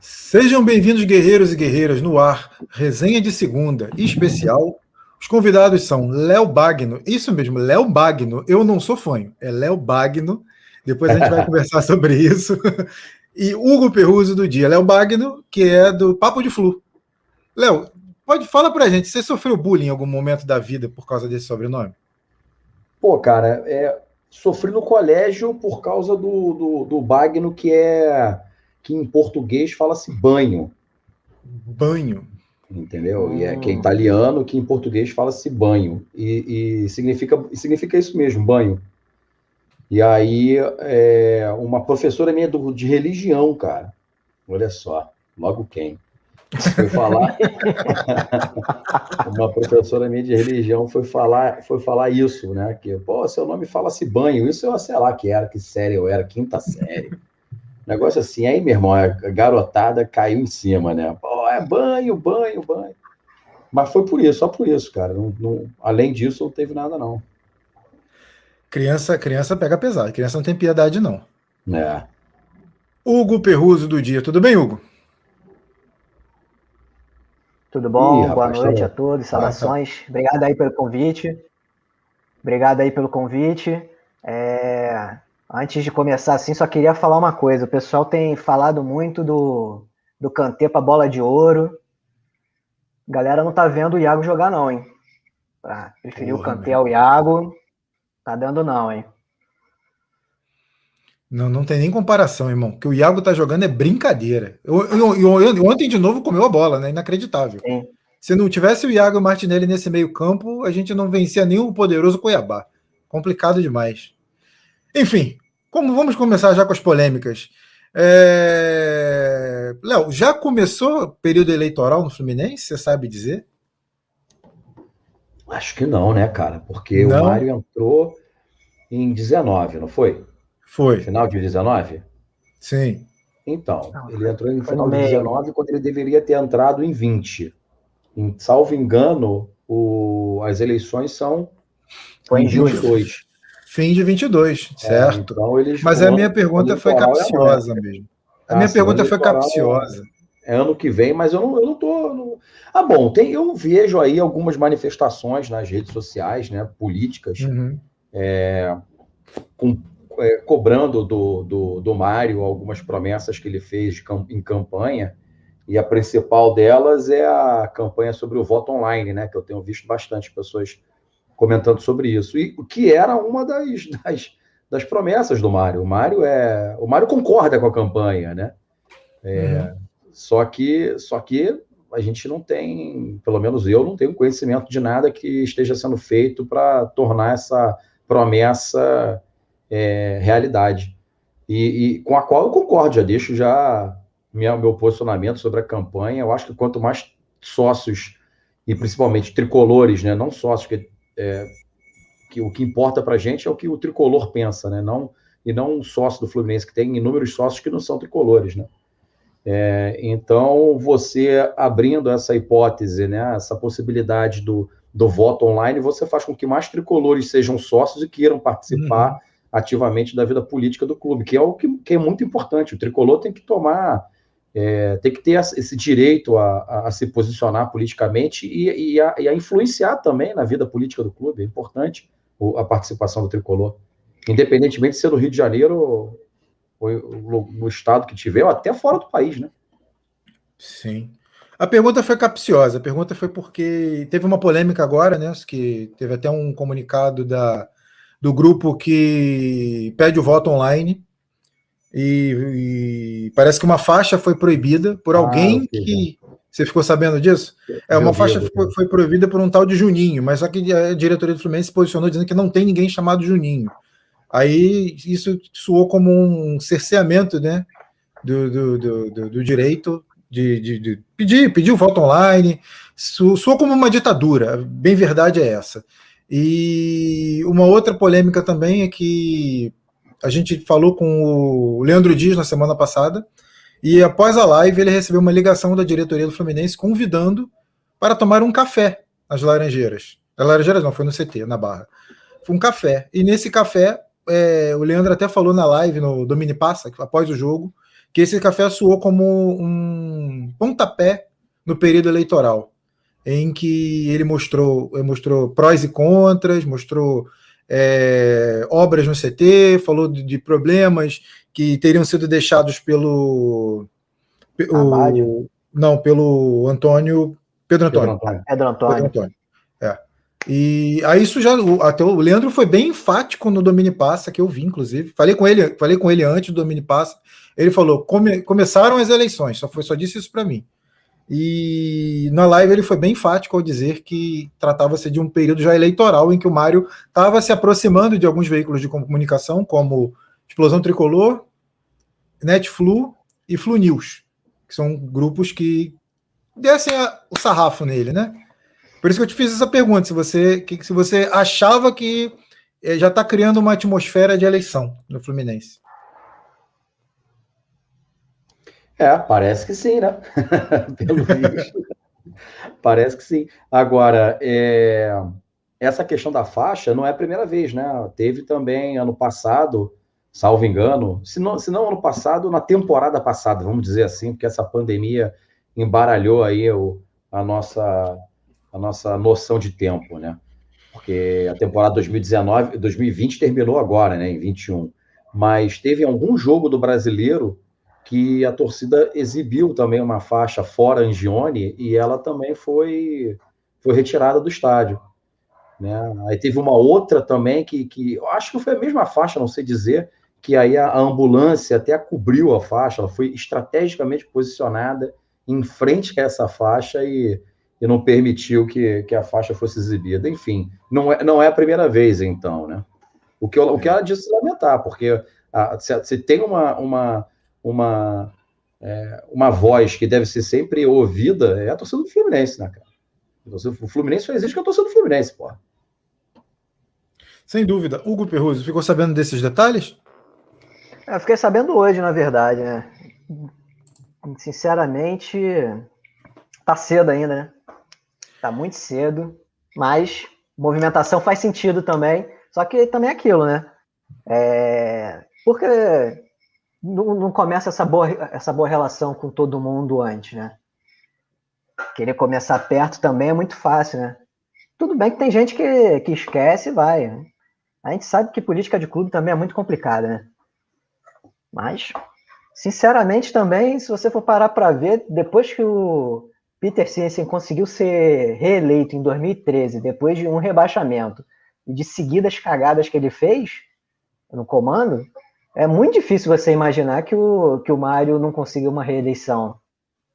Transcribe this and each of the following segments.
Sejam bem-vindos, guerreiros e guerreiras, no ar, resenha de segunda, especial. Os convidados são Léo Bagno, isso mesmo, Léo Bagno, eu não sou fanho, é Léo Bagno, depois a gente vai conversar sobre isso. E Hugo Perruso do dia, Léo Bagno, que é do Papo de Flu. Léo, pode falar pra gente, você sofreu bullying em algum momento da vida por causa desse sobrenome? Pô, cara, é, sofri no colégio por causa do, do, do Bagno, que é que em português fala-se banho. Banho. Entendeu? E é que é hum. italiano, que em português fala-se banho. E, e, significa, significa isso mesmo, banho. E aí, é, uma professora minha do, de religião, cara, olha só, logo quem? Foi falar. uma professora minha de religião foi falar, foi falar isso, né? Que, pô, seu nome fala-se banho. Isso eu sei lá que era, que série eu era, quinta série. Negócio assim, aí, meu irmão, a garotada caiu em cima, né? Pô, é banho, banho, banho. Mas foi por isso, só por isso, cara. Não, não, além disso, não teve nada, não. Criança, criança pega pesado. Criança não tem piedade, não. É. Hugo Perruso do dia. Tudo bem, Hugo? Tudo bom? Ih, Boa noite tá... a todos. Saudações. Obrigado aí pelo convite. Obrigado aí pelo convite. É... Antes de começar, assim, só queria falar uma coisa. O pessoal tem falado muito do, do Kanté para bola de ouro. A galera não tá vendo o Iago jogar, não, hein? Pra preferir Porra, o Kanté ao Iago, tá dando não, hein? Não, não tem nem comparação, irmão. O que o Iago tá jogando é brincadeira. Eu, eu, eu, ontem, de novo, comeu a bola, né? Inacreditável. Sim. Se não tivesse o Iago Martinelli nesse meio campo, a gente não vencia nem o poderoso Cuiabá. Complicado demais. Enfim, como vamos começar já com as polêmicas. É... Léo, já começou o período eleitoral no Fluminense? Você sabe dizer? Acho que não, né, cara? Porque não. o Mário entrou em 19, não foi? Foi. Final de 19? Sim. Então, ele entrou em final de 19 quando ele deveria ter entrado em 20. Em, salvo engano, o, as eleições são foi em 22. Fim de 22, é, certo. Então eles Mas a minha pergunta foi capciosa é mesmo. A minha pergunta foi capciosa. É ano que vem, mas eu não, eu não tô. Não... Ah, bom, tem, eu vejo aí algumas manifestações nas redes sociais, né, políticas, uhum. é, com, é, cobrando do, do, do Mário algumas promessas que ele fez em campanha, e a principal delas é a campanha sobre o voto online, né, que eu tenho visto bastante pessoas comentando sobre isso. E o que era uma das, das, das, promessas do Mário. O Mário é. O Mário concorda com a campanha, né? É, uhum. Só que só que a gente não tem, pelo menos eu não tenho conhecimento de nada que esteja sendo feito para tornar essa promessa é, realidade. E, e, com a qual eu concordo, já deixo já minha, meu posicionamento sobre a campanha. Eu acho que quanto mais sócios, e principalmente tricolores, né, não sócios, que é, que o que importa para a gente é o que o tricolor pensa, né? Não, e não um sócio do Fluminense, que tem inúmeros sócios que não são tricolores, né? É, então, você abrindo essa hipótese, né, essa possibilidade do, do voto online, você faz com que mais tricolores sejam sócios e queiram participar uhum. ativamente da vida política do clube, que é o que, que é muito importante. O tricolor tem que tomar é, tem que ter esse direito a, a, a se posicionar politicamente e, e, a, e, a, influenciar também na vida política do clube. É importante a participação do tricolor, independentemente de ser no Rio de Janeiro ou, ou no estado que tiver, ou até fora do país, né? Sim. A pergunta foi capciosa. A pergunta foi porque teve uma polêmica agora, né? Que teve até um comunicado da, do grupo que pede o voto online e, e, parece que uma faixa foi proibida por ah, alguém que. Você ficou sabendo disso? É, uma faixa foi, foi proibida por um tal de Juninho, mas só que a diretoria do Fluminense se posicionou dizendo que não tem ninguém chamado Juninho. Aí isso soou como um cerceamento né, do, do, do, do direito de, de, de, pedir, pedir o voto online, soou como uma ditadura, bem verdade é essa. E uma outra polêmica também é que a gente falou com o Leandro Dias na semana passada, e após a live ele recebeu uma ligação da diretoria do Fluminense convidando para tomar um café nas Laranjeiras. As Laranjeiras não, foi no CT, na Barra. Foi um café. E nesse café, é, o Leandro até falou na live no Domini Passa, após o jogo, que esse café soou como um pontapé no período eleitoral, em que ele mostrou, mostrou prós e contras, mostrou é, obras no CT, falou de, de, problemas que teriam sido deixados pelo. O, não, pelo Antônio. Pedro Antônio. Pedro Antônio. Pedro Antônio. Pedro Antônio. É. E aí isso já. Até o Leandro foi bem enfático no Domini Passa, que eu vi, inclusive. Falei com ele, falei com ele antes do Domini Passa. Ele falou: come, começaram as eleições, só, foi, só disse isso para mim. E na live ele foi bem enfático ao dizer que tratava-se de um período já eleitoral em que o Mário estava se aproximando de alguns veículos de comunicação, como Explosão Tricolor, Netflu e Flu News, que são grupos que dessem a, o sarrafo nele, né? Por isso que eu te fiz essa pergunta, se você, que, se você achava que eh, já está criando uma atmosfera de eleição no Fluminense. É, parece que sim, né? Pelo visto. parece que sim. Agora, é... essa questão da faixa não é a primeira vez, né? Teve também ano passado, salvo engano, se não, se não ano passado, na temporada passada, vamos dizer assim, porque essa pandemia embaralhou aí o, a, nossa, a nossa noção de tempo, né? Porque a temporada 2019, 2020 terminou agora, né? Em 21. Mas teve algum jogo do brasileiro que a torcida exibiu também uma faixa fora Angione e ela também foi, foi retirada do estádio. Né? Aí teve uma outra também que, que eu acho que foi a mesma faixa, não sei dizer, que aí a, ambulância até cobriu a faixa, ela foi estrategicamente posicionada em frente a essa faixa e, e não permitiu que, que a faixa fosse exibida. Enfim, não é, não é a primeira vez, então, né? O que, o que ela disse lamentar, porque a, se, se tem uma, uma uma, é, uma voz que deve ser sempre ouvida é a torcida do Fluminense, né, cara? O Fluminense só existe que a torcida do Fluminense, porra. Sem dúvida. Hugo Perruso, ficou sabendo desses detalhes? É, eu fiquei sabendo hoje, na verdade, né? Sinceramente, tá cedo ainda, né? Tá muito cedo, mas movimentação faz sentido também. Só que também é aquilo, né? É... Porque não, não começa essa boa, essa boa relação com todo mundo antes, né? Querer começar perto também é muito fácil, né? Tudo bem que tem gente que, que esquece e vai. Né? A gente sabe que política de clube também é muito complicada, né? Mas, sinceramente, também, se você for parar para ver, depois que o Peter Siensen conseguiu ser reeleito em 2013, depois de um rebaixamento e de seguidas cagadas que ele fez no comando, é muito difícil você imaginar que o, que o Mário não consiga uma reeleição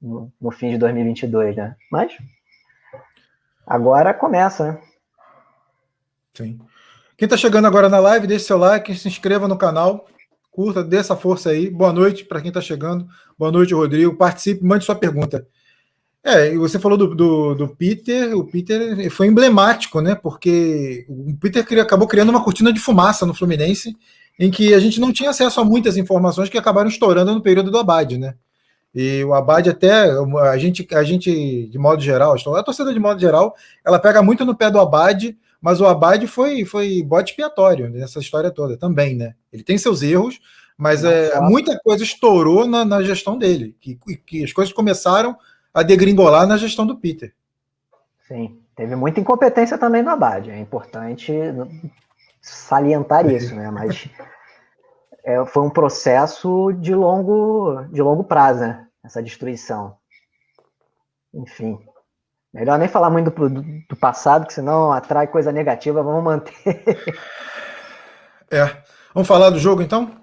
no, no fim de 2022, né? Mas agora começa, né? Sim. Quem está chegando agora na live, deixe seu like, se inscreva no canal, curta, dê essa força aí. Boa noite para quem está chegando. Boa noite, Rodrigo. Participe, mande sua pergunta. É, e você falou do, do, do, Peter, o Peter foi emblemático, né? Porque o Peter acabou criando uma cortina de fumaça no Fluminense em que a gente não tinha acesso a muitas informações que acabaram estourando no período do Abad, né? E o Abad até, a gente, a gente de modo geral, a torcida de modo geral, ela pega muito no pé do Abad, mas o Abad foi, foi bode expiatório nessa história toda também, né? Ele tem seus erros, mas é, muita coisa estourou na, na gestão dele, que, que as coisas começaram a degringolar na gestão do Peter. Sim, teve muita incompetência também no Abad, é importante salientar isso, né? Mas é, foi um processo de longo, de longo prazo, né? Essa destruição. Enfim. Melhor nem falar muito do, do passado, que senão atrai coisa negativa, vamos manter. É. Vamos falar do jogo então?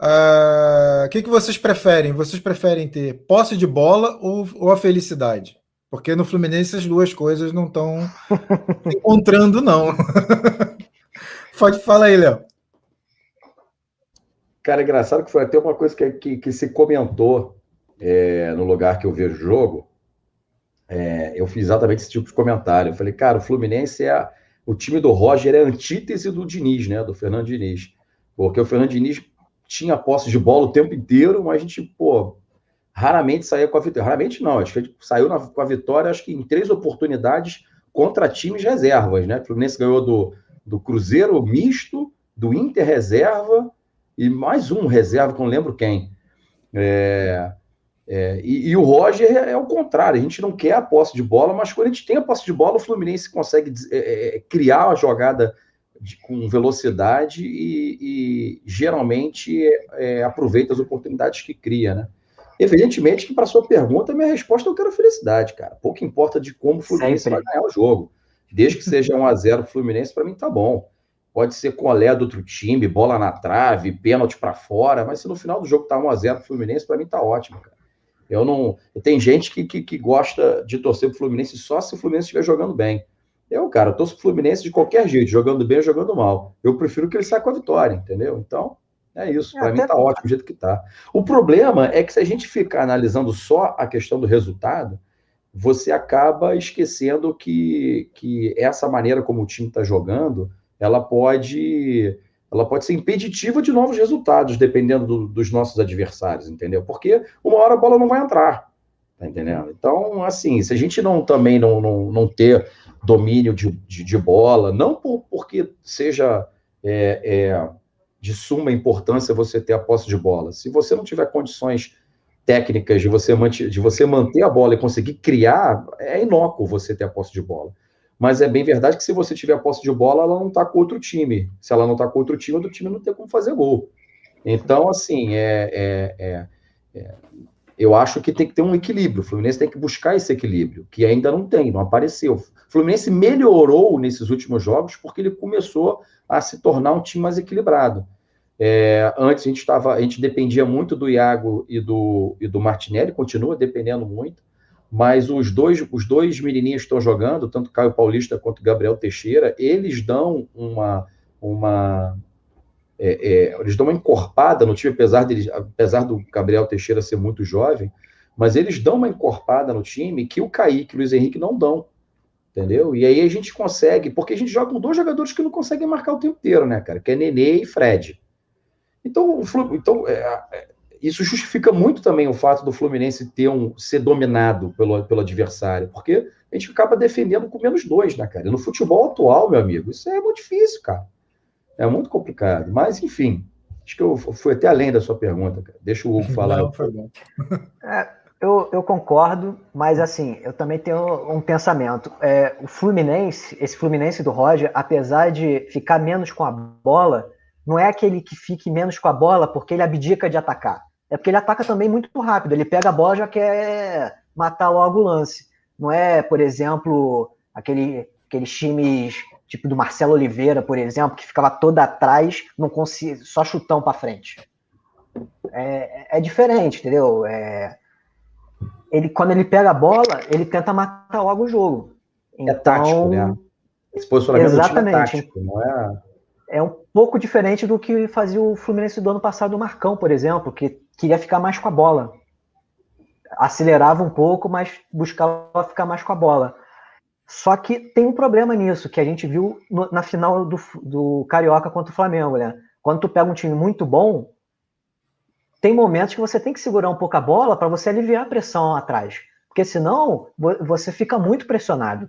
Ah, o uh, que, que vocês preferem? Vocês preferem ter posse de bola ou, ou a felicidade? Porque no Fluminense as duas coisas não estão encontrando, não. Pode falar aí, Léo. Cara, é engraçado que foi até uma coisa que, que, que se comentou é, no lugar que eu vejo o jogo. É, eu fiz exatamente esse tipo de comentário. Eu falei, cara, o Fluminense é. A, o time do Roger é a antítese do Diniz, né? Do Fernando Diniz. Porque o Fernando Diniz tinha posse de bola o tempo inteiro, mas a gente, pô, raramente saía com a vitória. Raramente não, acho que saiu na, com a vitória, acho que em três oportunidades contra times reservas, né? O Fluminense ganhou do, do Cruzeiro misto, do Inter reserva e mais um reserva, que não lembro quem. É, é, e, e, o Roger é, é, o contrário, a gente não quer a posse de bola, mas quando a gente tem a posse de bola, o Fluminense consegue é, é criar a jogada de, com velocidade e, e geralmente é, aproveita as oportunidades que cria, né? Evidentemente que, para sua pergunta, minha resposta é eu quero felicidade, cara. Pouco importa de como o Fluminense Sempre. vai ganhar o jogo. Desde que seja 1 a 0 o Fluminense, para mim tá bom. Pode ser colé do outro time, bola na trave, pênalti para fora, mas se no final do jogo tá 1 a 0 o Fluminense, para mim tá ótimo, cara. Eu não. Tem gente que, que, que gosta de torcer pro Fluminense só se o Fluminense estiver jogando bem. Eu, cara, eu torço pro Fluminense de qualquer jeito, jogando bem ou jogando mal. Eu prefiro que ele saia com a vitória, entendeu? Então, é isso. É, para mim tá ótimo do jeito que tá. O problema é que se a gente ficar analisando só a questão do resultado, você acaba esquecendo que, que essa maneira como o time está jogando, ela pode ela pode ser impeditiva de novos resultados, dependendo do, dos nossos adversários, entendeu? Porque uma hora a bola não vai entrar, tá entendendo? Então, assim, se a gente não também não, não, não ter domínio de, de, de bola, não por, porque seja é, é, de suma importância você ter a posse de bola, se você não tiver condições técnicas de você, manter, de você manter a bola e conseguir criar, é inócuo você ter a posse de bola. Mas é bem verdade que se você tiver a posse de bola, ela não está com outro time. Se ela não está com outro time, outro time não tem como fazer gol. Então, assim, é, é, é, é, eu acho que tem que ter um equilíbrio. O Fluminense tem que buscar esse equilíbrio, que ainda não tem, não apareceu. O Fluminense melhorou nesses últimos jogos porque ele começou a se tornar um time mais equilibrado. É, antes a gente estava, a gente dependia muito do Iago e do, e do Martinelli, continua dependendo muito mas os dois, os dois menininhos que estão jogando, tanto Caio Paulista quanto Gabriel Teixeira, eles dão uma, uma é, é, eles dão uma encorpada no time, apesar, deles, apesar do Gabriel Teixeira ser muito jovem, mas eles dão uma encorpada no time que o Kaique e o Luiz Henrique não dão, entendeu? E aí a gente consegue, porque a gente joga com dois jogadores que não conseguem marcar o tempo inteiro, né, cara, que é Nenê e Fred. Então, então é, é isso justifica muito também o fato do Fluminense ter um, ser dominado pelo, pelo adversário, porque a gente acaba defendendo com menos dois, né, cara? E no futebol atual, meu amigo, isso é muito difícil, cara. É muito complicado. Mas, enfim, acho que eu fui até além da sua pergunta, cara. Deixa o Hugo falar. Não, foi bom. É, eu, eu, concordo, mas assim, eu também tenho um pensamento. É, o Fluminense, esse Fluminense do Roger, apesar de ficar menos com a bola, não é aquele que fique menos com a bola porque ele abdica de atacar. É porque ele ataca também muito rápido. Ele pega a bola e já quer matar logo o lance. Não é, por exemplo, aquele, aqueles times tipo do Marcelo Oliveira, por exemplo, que ficava todo atrás, não conseguia, só chutão para frente. É, é, diferente, entendeu? É, ele, quando ele pega a bola, ele tenta matar logo o jogo. Então, é tático, né? Esse posicionamento exatamente. é tático, não é é um pouco diferente do que fazia o Fluminense do ano passado, o Marcão, por exemplo, que queria ficar mais com a bola. Acelerava um pouco, mas buscava ficar mais com a bola. Só que tem um problema nisso, que a gente viu no, na final do, do Carioca contra o Flamengo, né? Quando tu pega um time muito bom, tem momentos que você tem que segurar um pouco a bola para você aliviar a pressão atrás. Porque senão você fica muito pressionado.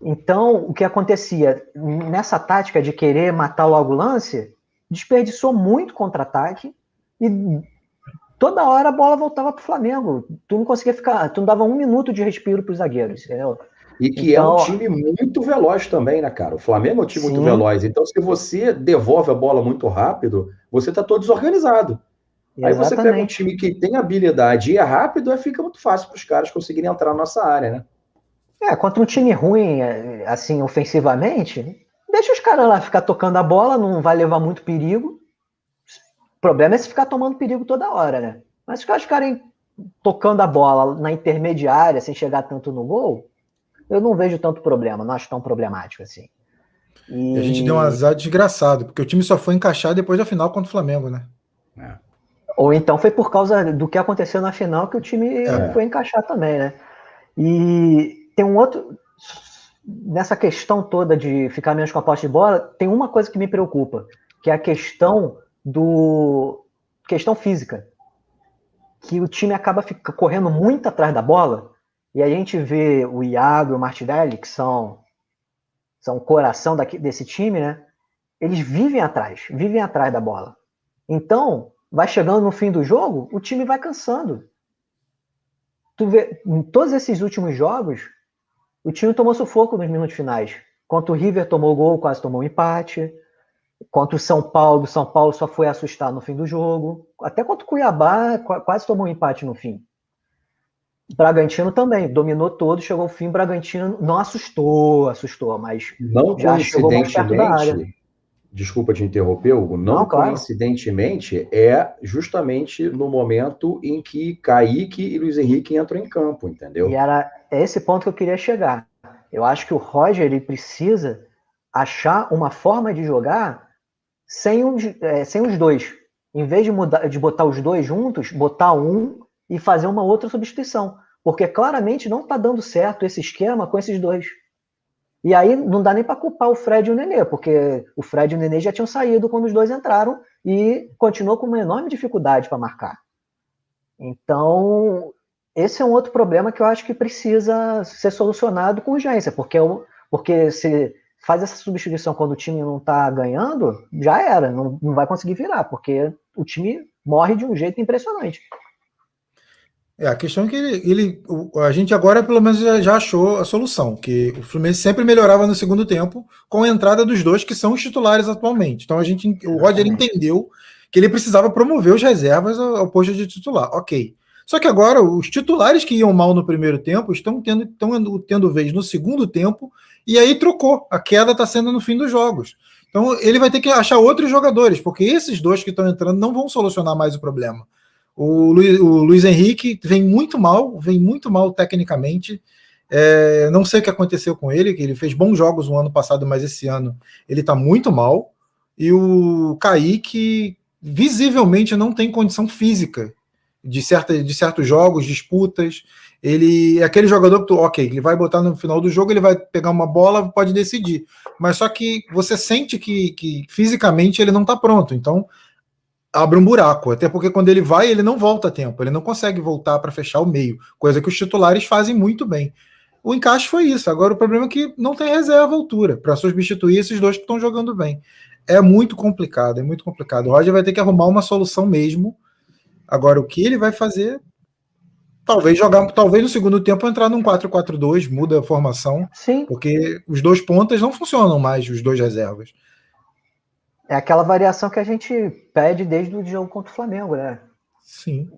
Então, o que acontecia nessa tática de querer matar logo o lance, desperdiçou muito contra-ataque e toda hora a bola voltava para o Flamengo. Tu não conseguia ficar, tu não dava um minuto de respiro para os zagueiros, entendeu? E que então, é um time muito veloz também, né, cara? O Flamengo é um time sim. muito veloz. Então, se você devolve a bola muito rápido, você está todo desorganizado. Exatamente. Aí você pega um time que tem habilidade e é rápido, aí fica muito fácil para os caras conseguirem entrar na nossa área, né? É, contra um time ruim, é, assim, ofensivamente, deixa os caras lá ficar tocando a bola, não vai levar muito perigo. O problema é se ficar tomando perigo toda hora, né? Mas se os caras ficarem tocando a bola na intermediária, sem chegar tanto no gol, eu não vejo tanto problema, não acho tão problemático assim. E... e a gente deu um azar desgraçado, porque o time só foi encaixar depois da final contra o Flamengo, né? É. Ou então foi por causa do que aconteceu na final que o time é. foi encaixar também, né? E tem um outro. Nessa questão toda de ficar menos com a posse de bola, tem uma coisa que me preocupa, que é a questão do. questão física. Que o time acaba fica, correndo muito atrás da bola, e a gente vê o Iago e o Martinelli, que são, são o coração daqui, desse time, né? Eles vivem atrás, vivem atrás da bola. Então, vai chegando no fim do jogo, o time vai cansando. Tu vê, em todos esses últimos jogos, o time tomou sufoco nos minutos finais. Quanto o River tomou gol, quase tomou um empate. Quanto o São Paulo, São Paulo só foi assustar no fim do jogo. Até quanto o Cuiabá quase tomou um empate no fim. Bragantino também, dominou todo, chegou ao fim, Bragantino não assustou, assustou, mas não já chegou mais perto da área. Desculpa te interromper, Hugo. Não, não claro. coincidentemente, é justamente no momento em que Kaique e Luiz Henrique entram em campo, entendeu? E era esse ponto que eu queria chegar. Eu acho que o Roger ele precisa achar uma forma de jogar sem, um, é, sem os dois. Em vez de, mudar, de botar os dois juntos, botar um e fazer uma outra substituição. Porque claramente não está dando certo esse esquema com esses dois. E aí não dá nem para culpar o Fred e o Nenê, porque o Fred e o Nenê já tinham saído quando os dois entraram e continuou com uma enorme dificuldade para marcar. Então, esse é um outro problema que eu acho que precisa ser solucionado com urgência, porque, porque se faz essa substituição quando o time não está ganhando, já era, não, não vai conseguir virar, porque o time morre de um jeito impressionante. É, a questão é que ele, ele, a gente agora pelo menos já, achou a solução, que o Fluminense sempre melhorava no segundo tempo com a entrada dos dois que são os titulares atualmente. Então a gente, o Roger entendeu que ele precisava promover os reservas ao, ao posto de titular. Ok. Só que agora os titulares que iam mal no primeiro tempo estão tendo, estão tendo vez no segundo tempo e aí trocou. A queda está sendo no fim dos jogos. Então ele vai ter que achar outros jogadores, porque esses dois que estão entrando não vão solucionar mais o problema. O Luiz, o Luiz Henrique vem muito mal, vem muito mal tecnicamente. É, não sei o que aconteceu com ele, que ele fez bons jogos no ano passado, mas esse ano ele está muito mal. E o Kaique visivelmente não tem condição física de, certa, de certos jogos, disputas. Ele é aquele jogador que tu, ok, ele vai botar no final do jogo, ele vai pegar uma bola, pode decidir. Mas só que você sente que, que fisicamente ele não está pronto. Então abre um buraco, até porque quando ele vai, ele não volta a tempo, ele não consegue voltar para fechar o meio, coisa que os titulares fazem muito bem. O encaixe foi isso. Agora o problema é que não tem reserva altura para substituir esses dois que estão jogando bem. É muito complicado, é muito complicado. O Roger vai ter que arrumar uma solução mesmo. Agora o que ele vai fazer? Talvez jogar, talvez no segundo tempo entrar num 4-4-2, muda a formação, Sim. porque os dois pontas não funcionam mais, os dois reservas. É aquela variação que a gente pede desde o jogo contra o Flamengo, né? Sim.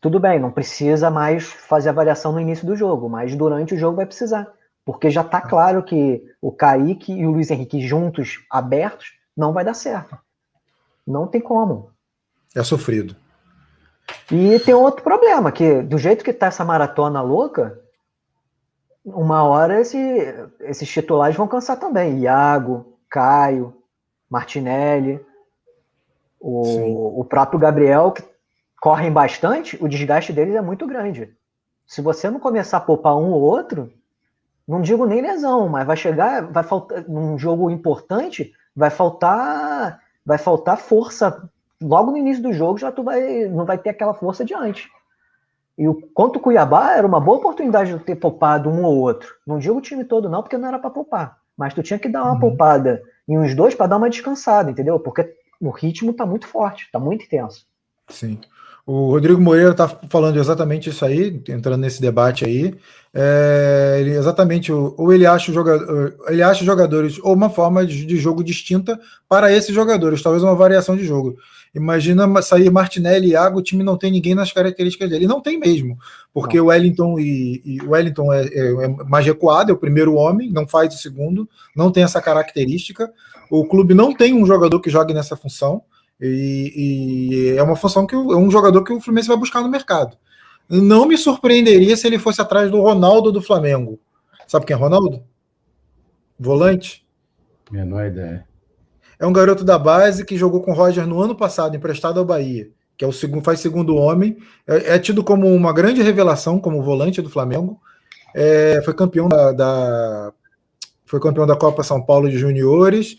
Tudo bem, não precisa mais fazer a variação no início do jogo, mas durante o jogo vai precisar. Porque já está claro que o Kaique e o Luiz Henrique juntos, abertos, não vai dar certo. Não tem como. É sofrido. E tem outro problema, que do jeito que está essa maratona louca, uma hora esse, esses titulares vão cansar também. Iago, Caio, Martinelli, o, o próprio Gabriel, que correm bastante, o desgaste deles é muito grande. Se você não começar a poupar um ou outro, não digo nem lesão, mas vai chegar, vai faltar num jogo importante, vai faltar, vai faltar força. Logo no início do jogo já tu vai, não vai ter aquela força de antes. E o quanto o Cuiabá era uma boa oportunidade de ter poupado um ou outro. Não digo o time todo não, porque não era para poupar, mas tu tinha que dar uma uhum. poupada em uns dois para dar uma descansada, entendeu? Porque o ritmo está muito forte, está muito intenso. Sim. O Rodrigo Moreira está falando exatamente isso aí, entrando nesse debate aí. É, ele, exatamente, ou ele acha, jogador, ele acha jogadores ou uma forma de, de, jogo distinta para esses jogadores, talvez uma variação de jogo. Imagina sair Martinelli e Iago, o time não tem ninguém nas características dele. Não tem mesmo, porque o Wellington e, e Wellington é, é, é, mais recuado, é o primeiro homem, não faz o segundo, não tem essa característica. O clube não tem um jogador que jogue nessa função. E, e, é uma função que é um jogador que o Fluminense vai buscar no mercado. Não me surpreenderia se ele fosse atrás do Ronaldo do Flamengo. Sabe quem é Ronaldo? Volante? Menor ideia. É um garoto da base que jogou com o Roger no ano passado, emprestado ao Bahia, que é o segundo, faz segundo homem. É, é tido como uma grande revelação como volante do Flamengo. É, foi campeão da, da, foi campeão da Copa São Paulo de Juniores.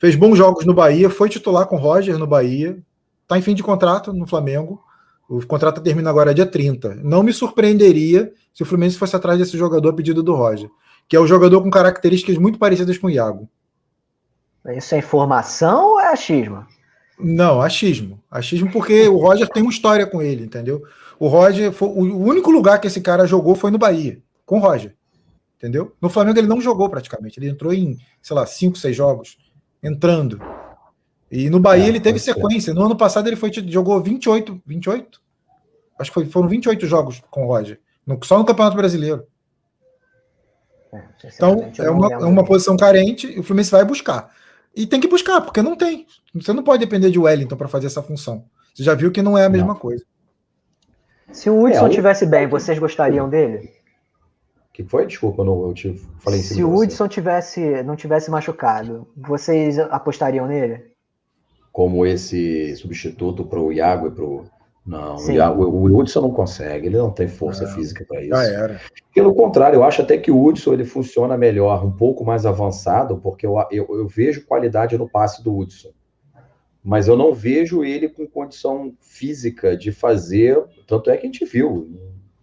Fez bons jogos no Bahia, foi titular com o Roger no Bahia. Está em fim de contrato no Flamengo. O contrato termina agora dia 30. Não me surpreenderia se o Fluminense fosse atrás desse jogador a pedido do Roger, que é o um jogador com características muito parecidas com o Iago. Isso é informação ou é achismo? Não, achismo. Achismo porque o Roger tem uma história com ele, entendeu? O Roger, foi, o único lugar que esse cara jogou foi no Bahia, com o Roger. Entendeu? No Flamengo ele não jogou praticamente. Ele entrou em, sei lá, cinco, seis jogos, entrando. E no Bahia é, ele teve sequência. No ano passado ele foi, jogou 28, 28? Acho que foi, foram 28 jogos com o Roger. No, só no Campeonato Brasileiro. É, então, é uma, é uma posição carente e o Fluminense vai buscar. E tem que buscar, porque não tem. Você não pode depender de Wellington para fazer essa função. Você já viu que não é a mesma não. coisa. Se o Hudson é, tivesse bem, vocês gostariam dele? Que foi? Desculpa, não, eu te falei em Se o Hudson tivesse, não tivesse machucado, vocês apostariam nele? Como esse substituto para o Iago e para o não, o, Iago, o Hudson não consegue, ele não tem força não, física para isso. era. Pelo contrário, eu acho até que o Hudson ele funciona melhor, um pouco mais avançado, porque eu, eu, eu vejo qualidade no passe do Hudson. Mas eu não vejo ele com condição física de fazer, tanto é que a gente viu,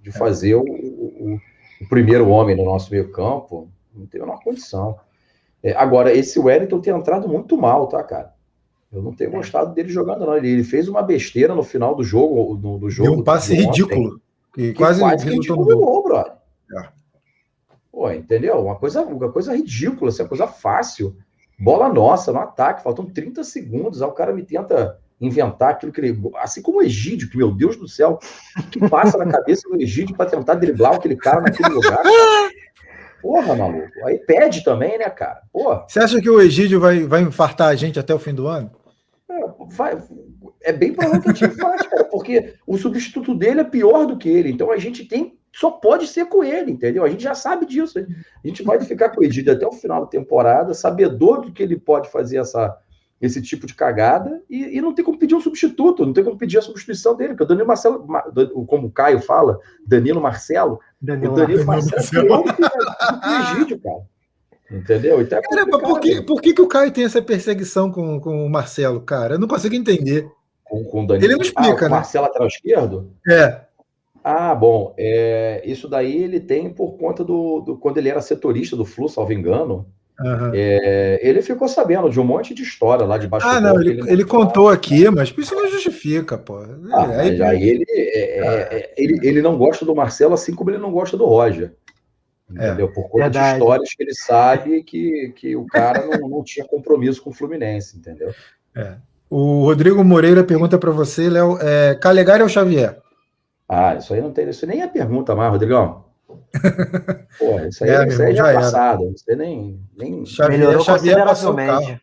de é. fazer o, o, o primeiro homem no nosso meio campo, não tem a menor condição. É, agora, esse Wellington tem entrado muito mal, tá, cara? Eu não tenho é. gostado dele jogando, não. Ele, ele, fez uma besteira no final do jogo. Do, do jogo Deu um passe ridículo. Que, que quase, quase a gente combinou, brother. É. Pô, entendeu? Uma coisa, uma coisa ridícula, assim, uma coisa fácil. Bola nossa no ataque, faltam 30 segundos. Aí o cara me tenta inventar aquilo que ele. Assim como o Egídio, que, meu Deus do céu, que passa na cabeça do Egídio para tentar driblar aquele cara naquele lugar? Porra, maluco. Aí pede também, né, cara? Porra. Você acha que o Egídio vai, vai infartar a gente até o fim do ano? É, vai, é bem provável que a gente faz, cara, porque o substituto dele é pior do que ele. Então a gente tem. Só pode ser com ele, entendeu? A gente já sabe disso. A gente vai ficar com o Egídio até o final da temporada, sabedor de que ele pode fazer essa, esse tipo de cagada e, e, não tem como pedir um substituto, não tem como pedir a substituição dele, porque o Danilo Marcelo, como o Caio fala, Danilo Marcelo, Danilo, o Danilo Marcelo, Marcelo. é Egídio, cara. Entendeu? Então é Caramba, por, que, por que, que o Caio tem essa perseguição com, com o Marcelo, cara? Eu não consigo entender. Com, com o Danilo. Ele não explica, ah, né? Marcelo lateral esquerdo? É. Ah, bom, é, isso daí ele tem por conta do, do, Quando ele era setorista do Flu, salvo engano, Uhum. É, ele ficou sabendo de um monte de história lá de baixo. Ah, não, ele, ele, ele contou aqui, mas isso não justifica, pô. Ah, aí, aí ele, é, é, é, ele, ele não gosta do Marcelo, assim como ele não gosta do Roger. Entendeu? Por conta Verdade. de histórias que ele sabe que, que o cara não, não tinha compromisso com o Fluminense, entendeu? É. O Rodrigo Moreira pergunta para você, Léo, é, Calegari ou Xavier? Ah, isso aí não tem, isso nem é pergunta mais, Rodrigão. Pô, isso aí, é, isso aí já é passado. Você nem. nem... Xavier, Xavier passou o carro.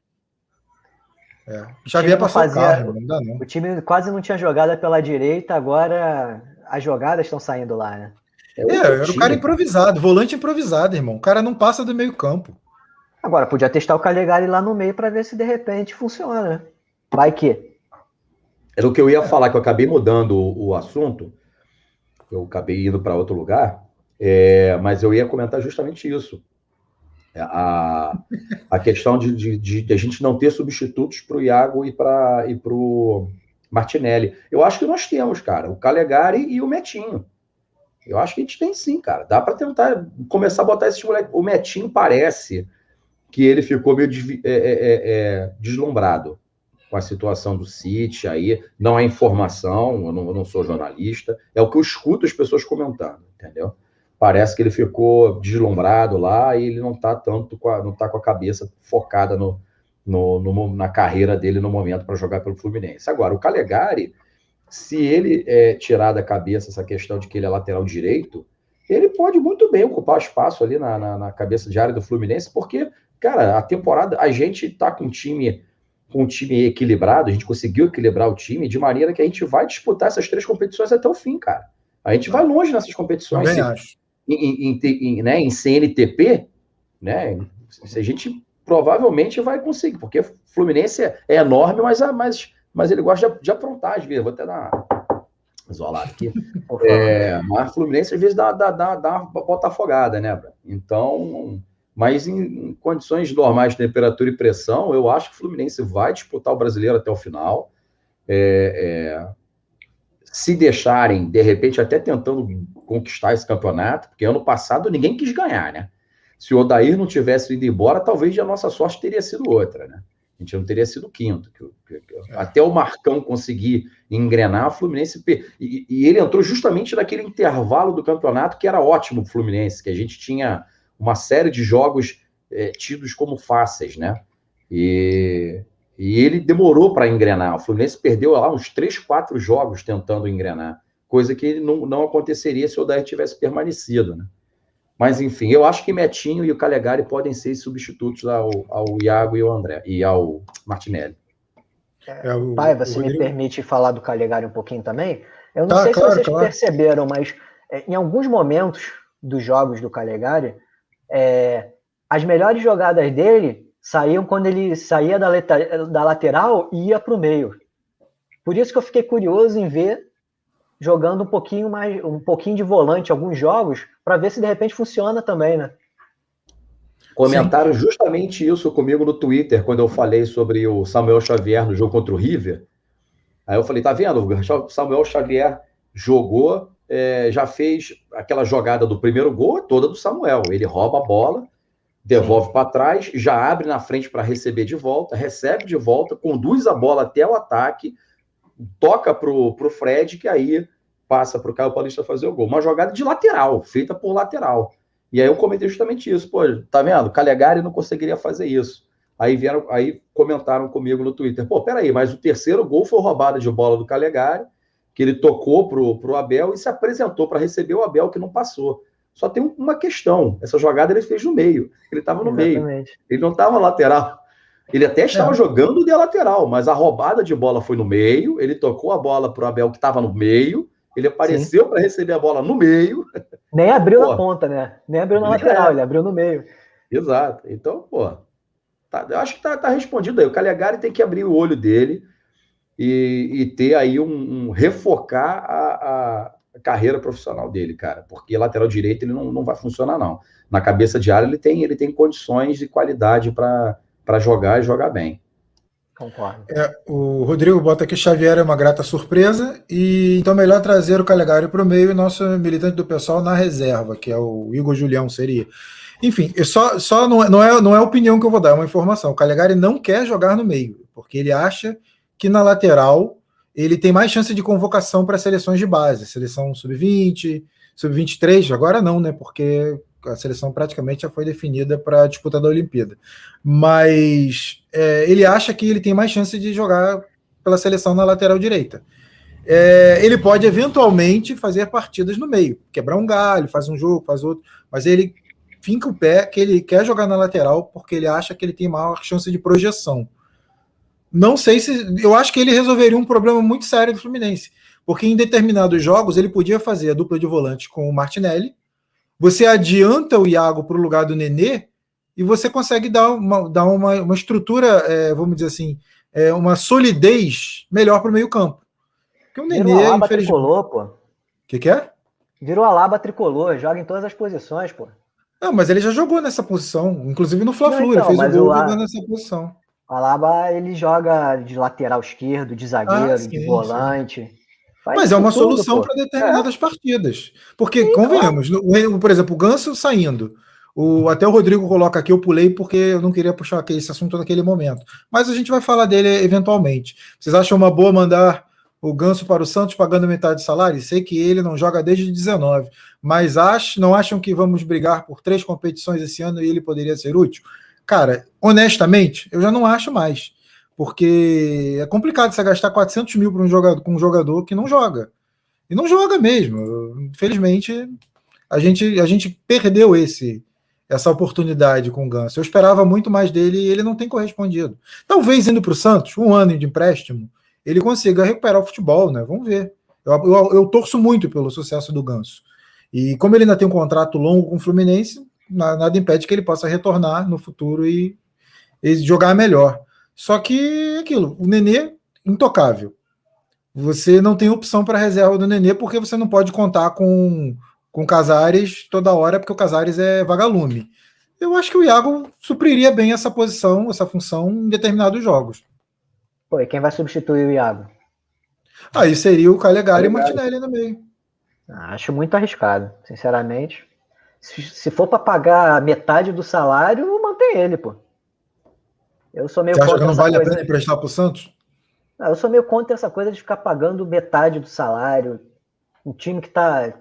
É. Xavier passou fazia, o carro, não dá não. O time quase não tinha jogada pela direita, agora as jogadas estão saindo lá, né? É, é era o cara improvisado, volante improvisado, irmão. O cara não passa do meio campo. Agora, podia testar o Calegari lá no meio para ver se de repente funciona. Vai que. Era o que eu ia falar, que eu acabei mudando o, o assunto. Eu acabei indo para outro lugar. É, mas eu ia comentar justamente isso. É, a, a questão de, de, de, a gente não ter substitutos para o Iago e para e o Martinelli. Eu acho que nós temos, cara, o Calegari e o Metinho. Eu acho que a gente tem sim, cara. Dá para tentar começar a botar esse moleques. O Metinho parece que ele ficou meio é, é, é, é, deslumbrado com a situação do City aí. Não é informação, eu não, eu não sou jornalista. É o que eu escuto as pessoas comentando, entendeu? Parece que ele ficou deslumbrado lá e ele não está tanto com a, não tá com a cabeça focada no, no, no na carreira dele no momento para jogar pelo Fluminense. Agora, o Calegari, se ele é, tirar da cabeça essa questão de que ele é lateral direito, ele pode muito bem ocupar espaço ali na, na, na cabeça de área do Fluminense, porque, cara, a temporada, a gente está com um time com um time equilibrado, a gente conseguiu equilibrar o time de maneira que a gente vai disputar essas três competições até o fim, cara. A gente vai longe nessas competições. Também se, acho em, em, em, né, em CNTP, né, a gente provavelmente vai conseguir, porque Fluminense é, é enorme, mas, mas, mas ele gosta de, de aprontar às vezes. Vou até dar isolado aqui. É, mas Fluminense às vezes dá, dá, dá, dá uma botafogada, né? Então, mas em, em, condições normais de temperatura e pressão, eu acho que o Fluminense vai disputar o brasileiro até o final. É, é, se deixarem, de repente, até tentando conquistar esse campeonato, porque ano passado ninguém quis ganhar, né? Se o Odair não tivesse ido embora, talvez a nossa sorte teria sido outra, né? A gente não teria sido quinto. É. Até o Marcão conseguir engrenar, o Fluminense. E, e, ele entrou justamente naquele intervalo do campeonato que era ótimo o Fluminense, que a gente tinha uma série de jogos é, tidos como fáceis, né? E, e ele demorou para engrenar. O Fluminense perdeu lá uns três, quatro jogos tentando engrenar, coisa que não, não aconteceria se o Odair tivesse permanecido, né? Mas, enfim, eu acho que Metinho e o Calegari podem ser substitutos ao, ao Iago e ao André, e ao Martinelli. É, o, Pai, você me permite falar do Calegari um pouquinho também? Eu não tá, sei claro, se vocês claro. perceberam, mas é, em alguns momentos dos jogos do Calegari, é, as melhores jogadas dele saíam quando ele saía da, da lateral e ia para o meio. Por isso que eu fiquei curioso em ver jogando um pouquinho mais, um pouquinho de volante alguns jogos, para ver se de repente funciona também, né? Comentaram Sim. justamente isso comigo no Twitter, quando eu falei sobre o Samuel Xavier no jogo contra o River. Aí eu falei, tá vendo? O Samuel Xavier jogou, é, já fez aquela jogada do primeiro gol, toda do Samuel. Ele rouba a bola, devolve para trás, já abre na frente para receber de volta, recebe de volta, conduz a bola até o ataque, toca pro, pro Fred, que aí passa para o Caio Paulista fazer o gol. Uma jogada de lateral, feita por lateral. E aí eu comentei justamente isso. Pô, tá vendo? Calegari não conseguiria fazer isso. Aí vieram, aí comentaram comigo no Twitter. Pô, peraí, mas o terceiro gol foi roubada de bola do Calegari, que ele tocou pro, pro Abel e se apresentou para receber o Abel, que não passou. Só tem uma questão. Essa jogada ele fez no meio. Ele estava no Exatamente. meio. Ele não estava lateral. Ele até estava é. jogando de lateral, mas a roubada de bola foi no meio. Ele tocou a bola para o Abel, que estava no meio. Ele apareceu para receber a bola no meio. Nem abriu pô, na ponta, né? Nem abriu na lateral, é. ele abriu no meio. Exato. Então, pô, tá, eu acho que tá, tá, respondido aí. O Calegari tem que abrir o olho dele e, e ter aí um, um refocar a, a, carreira profissional dele, cara. Porque lateral direito ele não, não vai funcionar, não. Na cabeça de área ele tem, ele tem condições e qualidade para jogar e jogar bem. Concordo. É, o Rodrigo bota aqui Xavier é uma grata surpresa e então melhor trazer o Calegari para o meio e nosso militante do pessoal na reserva, que é o Igor Julião seria. Enfim, só, só não, é, não, é, não é opinião que eu vou dar, é uma informação. O Calegari não quer jogar no meio, porque ele acha que na lateral ele tem mais chance de convocação para seleções de base, seleção sub-20, sub-23, agora não, né? Porque a seleção praticamente já foi definida para a disputa da Olimpíada. Mas é, ele acha que ele tem mais chance de jogar pela seleção na lateral direita. É, ele pode eventualmente fazer partidas no meio, quebrar um galho, faz um jogo, faz outro, mas ele finca o pé que ele quer jogar na lateral porque ele acha que ele tem maior chance de projeção. Não sei se. Eu acho que ele resolveria um problema muito sério do Fluminense. Porque em determinados jogos ele podia fazer a dupla de volante com o Martinelli você adianta o Iago para o lugar do Nenê e você consegue dar uma, dar uma, uma estrutura, é, vamos dizer assim, é, uma solidez melhor para o meio-campo. Porque o Nenê, Virou a laba tricolor, pô. O que, que é? Virou a laba tricolor, joga em todas as posições, pô. Não, mas ele já jogou nessa posição, inclusive no Fla-Flu, então, ele fez o gol jogando nessa posição. O Alaba, ele joga de lateral esquerdo, de zagueiro, ah, sim, de volante. Sim. Faz Mas é uma tudo, solução para determinadas é. partidas. Porque, Sim, convenhamos, claro. por exemplo, o Ganso saindo. O, até o Rodrigo coloca aqui, eu pulei porque eu não queria puxar esse assunto naquele momento. Mas a gente vai falar dele eventualmente. Vocês acham uma boa mandar o Ganso para o Santos pagando metade de salário? Sei que ele não joga desde 19, mas ach, não acham que vamos brigar por três competições esse ano e ele poderia ser útil? Cara, honestamente, eu já não acho mais. Porque é complicado você gastar 400 mil um jogador, com um jogador que não joga. E não joga mesmo. Infelizmente, a gente, a gente perdeu esse essa oportunidade com o Ganso. Eu esperava muito mais dele e ele não tem correspondido. Talvez indo para o Santos, um ano de empréstimo, ele consiga recuperar o futebol, né? Vamos ver. Eu, eu, eu, torço muito pelo sucesso do Ganso. E como ele ainda tem um contrato longo com o Fluminense, nada impede que ele possa retornar no futuro e, e jogar melhor. Só que aquilo, o Nenê, intocável. Você não tem opção para reserva do Nenê porque você não pode contar com com Casares toda hora, porque o Casares é vagalume. Eu acho que o Iago supriria bem essa posição, essa função em determinados jogos. Pô, e quem vai substituir o Iago? Aí seria o Calegari e o Martinelli no meio. Ah, acho muito arriscado, sinceramente. Se, se for para pagar metade do salário, mantém ele, pô. Eu sou meio Você acha que não vale coisa... a pena emprestar para o Santos? Não, eu sou meio contra essa coisa de ficar pagando metade do salário. Um time que tá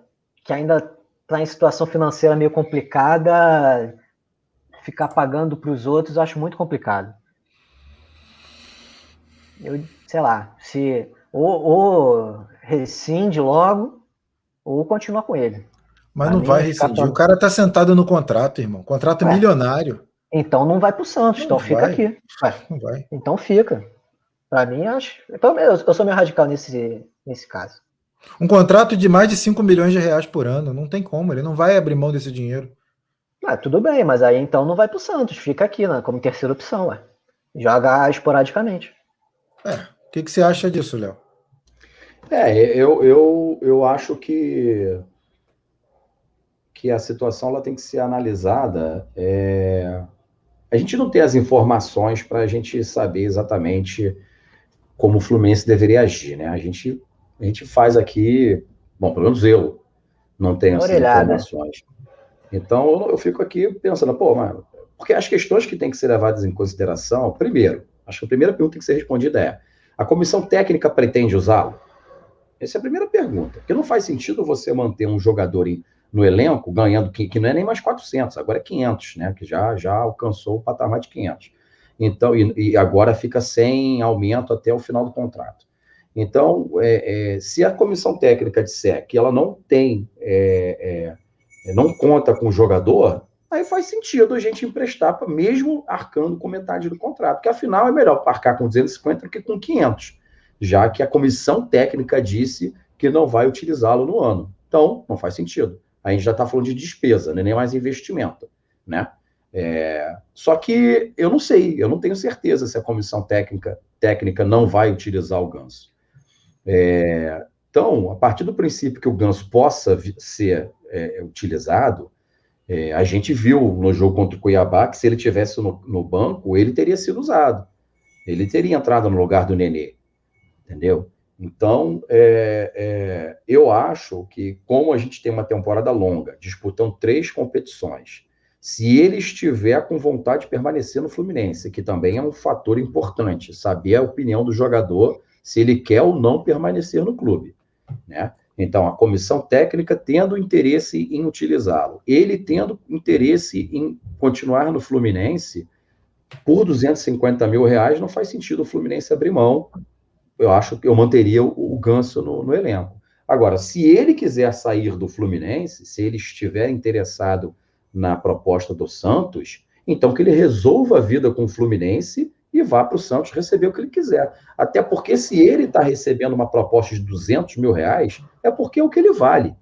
que ainda está em situação financeira meio complicada, ficar pagando para os outros, eu acho muito complicado. Eu, sei lá, se ou, ou rescinde logo, ou continua com ele. Mas não vai rescindir. O cara tá sentado no contrato, irmão. Contrato é. milionário. Então não vai para o Santos, não então vai. fica aqui. Não vai. Então fica. Para mim, acho. Então, eu sou meio radical nesse, nesse caso. Um contrato de mais de 5 milhões de reais por ano. Não tem como, ele não vai abrir mão desse dinheiro. Ah, tudo bem, mas aí então não vai para o Santos, fica aqui, né, como terceira opção, ué. Joga esporadicamente. É, o que, que você acha disso, Léo? É, eu, eu, eu acho que, que a situação ela tem que ser analisada. É... A gente não tem as informações para a gente saber exatamente como o Fluminense deveria agir, né? A gente, a gente faz aqui, bom, pelo menos eu não tenho essas informações. Então eu, fico aqui pensando, pô, mano, porque as questões que têm que ser levadas em consideração, primeiro, acho que a primeira pergunta que tem que ser respondida é: a comissão técnica pretende usá-lo? Essa é a primeira pergunta. Porque não faz sentido você manter um jogador em, no elenco ganhando, que, que, não é nem mais 400, agora é 500, né? Que já, já alcançou o patamar de 500. Então, e, e agora fica sem aumento até o final do contrato. Então, é, é, se a comissão técnica disser que ela não tem, é, é não conta com o jogador, aí faz sentido a gente emprestar, mesmo arcando com metade do contrato, porque afinal é melhor arcar com 250 do que com 500, já que a comissão técnica disse que não vai utilizá-lo no ano. Então, não faz sentido. A gente já está falando de despesa, né? nem mais investimento, né? É, só que eu não sei, eu não tenho certeza se a comissão técnica, técnica não vai utilizar o ganso. É, então, a partir do princípio que o ganso possa ser é, utilizado, é, a gente viu no jogo contra o Cuiabá que se ele tivesse no, no, banco, ele teria sido usado. Ele teria entrado no lugar do Nenê. Entendeu? Então, é, é, eu acho que, como a gente tem uma temporada longa, disputando três competições, se ele estiver com vontade de permanecer no Fluminense, que também é um fator importante, saber a opinião do jogador, se ele quer ou não permanecer no clube, né? Então, a comissão técnica tendo interesse em utilizá-lo, ele tendo interesse em continuar no Fluminense, por 250 mil reais, não faz sentido o Fluminense abrir mão. Eu acho que eu manteria o, o Ganso no, no elenco. Agora, se ele quiser sair do Fluminense, se ele estiver interessado na proposta do Santos, então que ele resolva a vida com o Fluminense e vá para o Santos receber o que ele quiser. Até porque se ele está recebendo uma proposta de 200 mil reais, é porque é o que ele vale.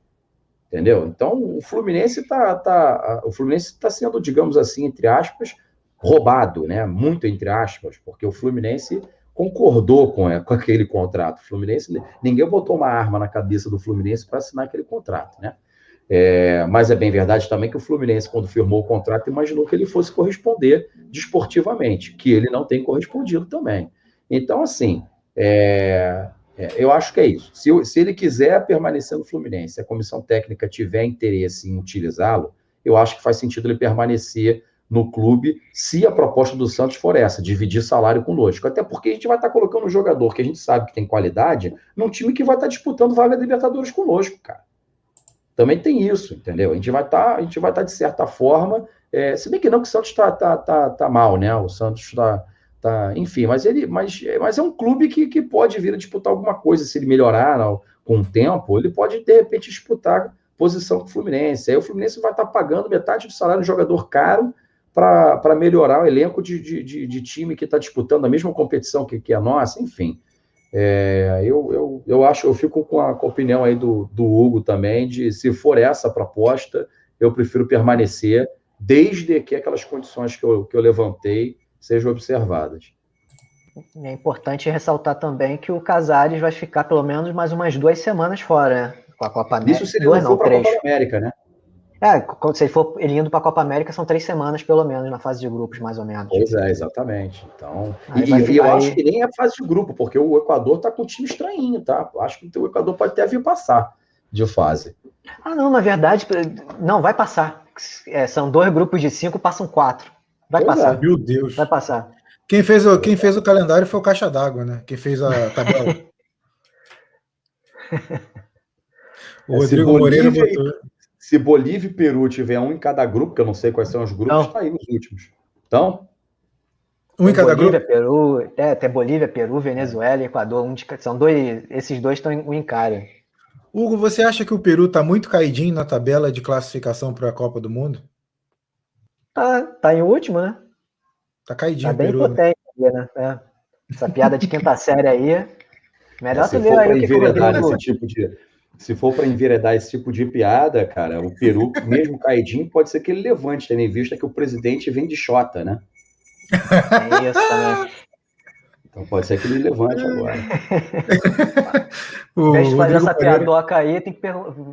Entendeu? Então, o Fluminense está tá, o Fluminense está sendo, digamos assim, entre aspas, roubado, né? Muito entre aspas, porque o Fluminense concordou com, com aquele contrato. O Fluminense, ninguém botou uma arma na cabeça do Fluminense para assinar aquele contrato, né? É, mas é bem verdade também que o Fluminense, quando firmou o contrato, imaginou que ele fosse corresponder desportivamente, que ele não tem correspondido também. Então, assim, é, é, eu acho que é isso. Se, se, ele quiser permanecer no Fluminense, se a comissão técnica tiver interesse em utilizá-lo, eu acho que faz sentido ele permanecer no clube, se a proposta do Santos for essa, dividir salário conosco. Até porque a gente vai estar colocando um jogador que a gente sabe que tem qualidade num time que vai estar disputando vaga de Libertadores conosco, cara. Também tem isso, entendeu? A gente vai estar, tá, a gente vai estar tá, de certa forma, é, se bem que não que o Santos está tá, tá, tá mal, né? O Santos está, tá, enfim, mas ele, mas, mas é um clube que, que pode vir a disputar alguma coisa se ele melhorar não, com o tempo, ele pode de repente disputar posição com o Fluminense. Aí o Fluminense vai estar tá pagando metade do salário do jogador caro para melhorar o elenco de, de, de, time que está disputando a mesma competição que, que a nossa, enfim. É, eu, eu, eu acho, eu fico com a, com a opinião aí do, do Hugo também, de se for essa a proposta, eu prefiro permanecer, desde que aquelas condições que eu, que eu levantei sejam observadas. É importante ressaltar também que o Casares vai ficar pelo menos mais umas duas semanas fora, né? Com a Copa América. Isso seria duas, não, três. Copa América, né? É, se ele for ele indo para a Copa América, são três semanas, pelo menos, na fase de grupos, mais ou menos. Pois é, exatamente. Então, e, e eu aí... acho que nem é fase de grupo, porque o Equador está com um time estranho, tá? Eu acho que o Equador pode até vir passar de fase. Ah, não, na verdade, não, vai passar. É, são dois grupos de cinco, passam quatro. Vai pois passar. É. Meu Deus. Vai passar. Quem fez, o, quem fez o calendário foi o Caixa d'Água, né? Quem fez a tabela. o Rodrigo Moreira botou. Se Bolívia e Peru tiver um em cada grupo, que eu não sei quais são os grupos, não. tá aí nos últimos. Então. Um em cada Bolívia, grupo? Peru, é, até Bolívia, Peru, Venezuela, Equador, um de, são dois, esses dois estão um em cara. Hugo, você acha que o Peru está muito caidinho na tabela de classificação para a Copa do Mundo? Tá, tá em último, né? Tá caidinho tá bem Peru, né? potente, né? É. Essa piada de quinta série aí. Melhor tu ver aí o que, o Rodrigo... tipo de se for para enveredar esse tipo de piada, cara, o Peru, mesmo caidinho, pode ser que ele levante, tendo em vista que o presidente vem de Xota, né? É isso também. Então pode ser que ele levante agora. o Deixa de fazer essa piadoca aí, tem que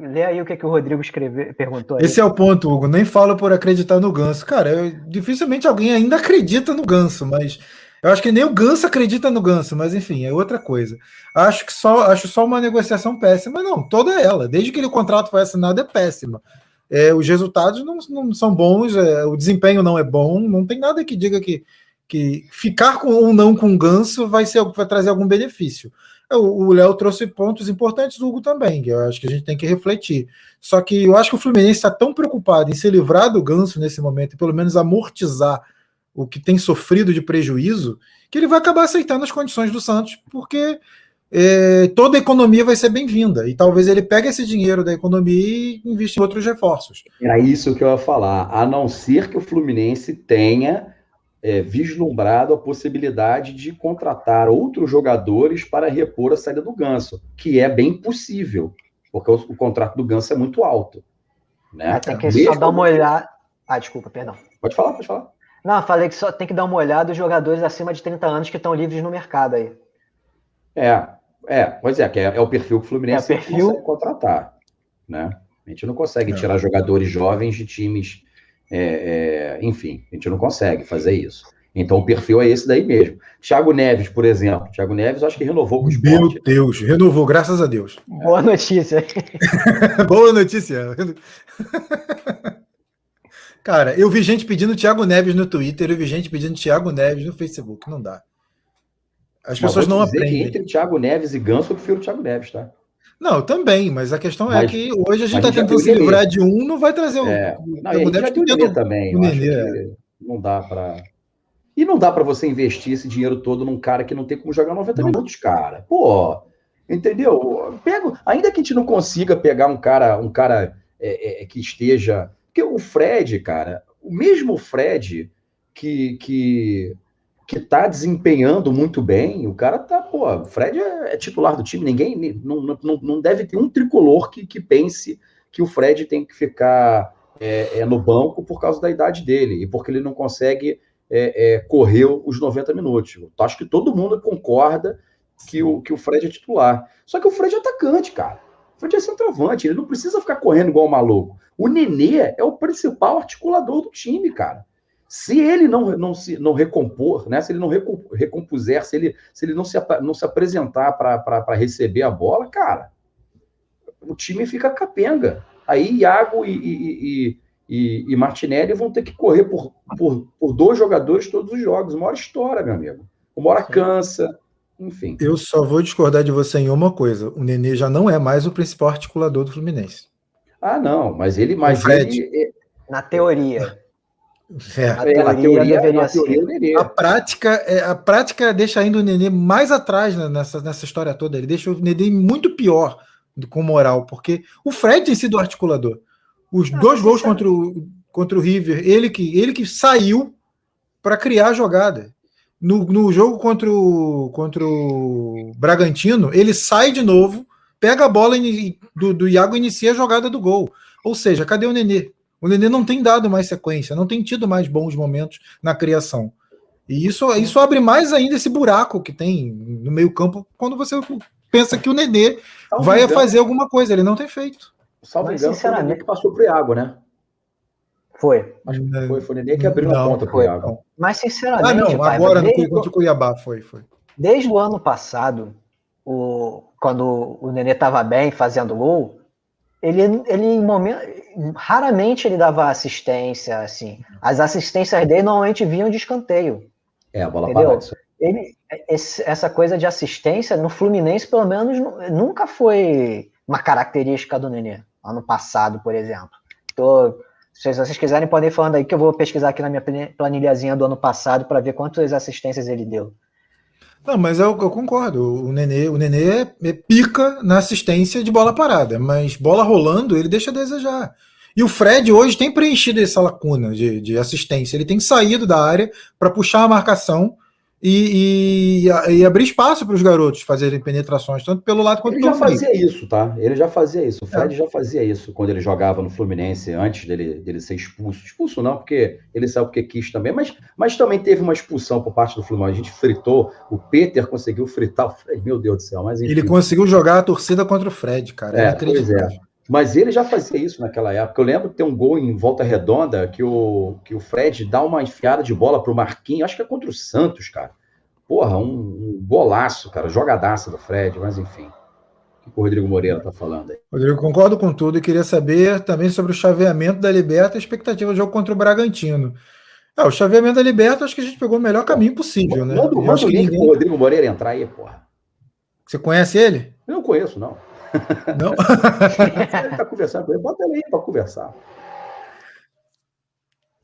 ler aí o que, que o Rodrigo escreveu, perguntou aí. Esse é o ponto, Hugo. Nem falo por acreditar no ganso. Cara, eu, dificilmente alguém ainda acredita no ganso, mas eu acho que nem o Ganso acredita no Ganso, mas enfim, é outra coisa. Acho que só acho só uma negociação péssima, não, toda ela, desde que o contrato foi assinado é péssima. É, os resultados não, não são bons, é, o desempenho não é bom, não tem nada que diga que, que ficar com ou não com o Ganso vai ser vai trazer algum benefício. É, o Léo trouxe pontos importantes, o Hugo também, que eu acho que a gente tem que refletir. Só que eu acho que o Fluminense está tão preocupado em se livrar do Ganso nesse momento, e pelo menos amortizar o que tem sofrido de prejuízo, que ele vai acabar aceitando as condições do Santos, porque é, toda a economia vai ser bem-vinda. E talvez ele pegue esse dinheiro da economia e invista em outros reforços. Era isso que eu ia falar. A não ser que o Fluminense tenha é, vislumbrado a possibilidade de contratar outros jogadores para repor a saída do Ganso, que é bem possível, porque o, o contrato do Ganso é muito alto. Né? Tem que Mesmo... só dar uma olhada. Ah, desculpa, perdão. Pode falar, pode falar. Não, falei que só tem que dar uma olhada os jogadores acima de 30 anos que estão livres no mercado aí. É, é, pois é, que é, é o perfil que o Fluminense é o perfil... consegue contratar, né? A gente não consegue é. tirar jogadores jovens de times, é, é, enfim, a gente não consegue fazer isso. Então o perfil é esse daí mesmo. Thiago Neves, por exemplo. Thiago Neves, acho que renovou com o esporte. Meu Deus, renovou, graças a Deus. Boa notícia. Boa notícia. Cara, eu vi gente pedindo Thiago Neves no Twitter, eu vi gente pedindo Thiago Neves no Facebook. Não dá. As pessoas não aprendem. entre Thiago Neves e Ganso, eu prefiro o Thiago Neves, tá? Não, também, mas a questão é mas, é que hoje a gente está tentando se livrar de um, não vai trazer o. É. Não, Thiago Neves tentando, também. O Nenê, é. Não dá para. E não dá para você investir esse dinheiro todo num cara que não tem como jogar 90 não. minutos, cara. Pô, entendeu? Pego, ainda que a gente não consiga pegar um cara, um cara é, é, que esteja porque o Fred, cara, o mesmo Fred que, que, que tá desempenhando muito bem, o cara tá, pô, o Fred é, é titular do time, ninguém, não, não, não deve ter um tricolor que, que pense que o Fred tem que ficar é, é, no banco por causa da idade dele e porque ele não consegue é, é correr os 90 minutos. Eu acho que todo mundo concorda que o, que o Fred é titular. Só que o Fred é atacante, cara. Fred é centroavante, ele não precisa ficar correndo igual um maluco. O Nenê é o principal articulador do time, cara. Se ele não, não se não recompor, né? Se ele não recompuser, se ele, se ele não, se, não se apresentar para receber a bola, cara, o time fica capenga. Aí Iago e, e, e, e, Martinelli vão ter que correr por, por, por dois jogadores todos os jogos. Uma hora estoura, meu amigo. Uma hora cansa, enfim. Eu só vou discordar de você em uma coisa: o Nenê já não é mais o principal articulador do Fluminense. Ah, não, mas ele. Mas ele na teoria. É, na teoria, teoria deveria ser. A prática, é, a prática deixa ainda o Nenê mais atrás né, nessa, nessa história toda. Ele deixa o Nenê muito pior com moral, porque o Fred tem sido o articulador. Os ah, dois gols contra o, contra o River, ele que, ele que saiu para criar a jogada. No, no jogo contra o, contra o Bragantino, ele sai de novo pega a bola do, do Iago e inicia a jogada do gol. Ou seja, cadê o Nenê? O Nenê não tem dado mais sequência, não tem tido mais bons momentos na criação. E isso, isso abre mais ainda esse buraco que tem no meio-campo quando você pensa que o Nenê Salve vai engano. fazer alguma coisa. Ele não tem feito. Salvo engano, sinceramente... foi o Nenê que passou pro Iago, né? Foi. Acho que foi, foi o Nenê que abriu não, a conta pro Iago. Mas, sinceramente. Ah, não, pai, agora desde... no Cuiabá foi, foi. Desde o ano passado, o, quando o Nenê estava bem fazendo gol, ele, ele em momento, raramente ele dava assistência, assim. As assistências dele normalmente vinham de escanteio. É, a bola Entendeu? parada. Ele, esse, essa coisa de assistência no Fluminense, pelo menos, nunca foi uma característica do Nenê. Ano passado, por exemplo. Tô, se vocês quiserem, podem ir falando aí que eu vou pesquisar aqui na minha planilhazinha do ano passado para ver quantas assistências ele deu. Não, mas eu, eu, concordo. O Nenê, o Nenê é pica na assistência de bola parada, mas bola rolando ele deixa a desejar. E o Fred hoje tem preenchido essa lacuna de, de assistência. Ele tem saído da área para puxar a marcação e, e, e abrir espaço para os garotos fazerem penetrações, tanto pelo lado quanto ele pelo Ele já fazia isso, tá? Ele já fazia isso. O Fred é. já fazia isso quando ele jogava no Fluminense, antes dele, dele ser expulso. Expulso não, porque ele saiu porque quis também, mas, mas também teve uma expulsão por parte do Fluminense. A gente fritou, o Peter conseguiu fritar o Fred, meu Deus do céu. Mas enfim. Ele conseguiu jogar a torcida contra o Fred, cara. É, é pois é. Mas ele já fazia isso naquela época. Eu lembro de ter um gol em volta redonda que o, que o Fred dá uma enfiada de bola para o Marquinhos, acho que é contra o Santos, cara. Porra, um, um golaço, cara, jogadaça do Fred, mas enfim. O que o Rodrigo Moreira tá falando aí? Rodrigo, concordo com tudo e queria saber também sobre o chaveamento da Liberta e a expectativa do jogo contra o Bragantino. É, o chaveamento da Liberta, acho que a gente pegou o melhor caminho possível, né? Manda, manda o link ninguém... pro Rodrigo Moreira entrar aí, porra. Você conhece ele? Eu não conheço, não. Não? ele tá conversando com ele, bota ele aí para conversar.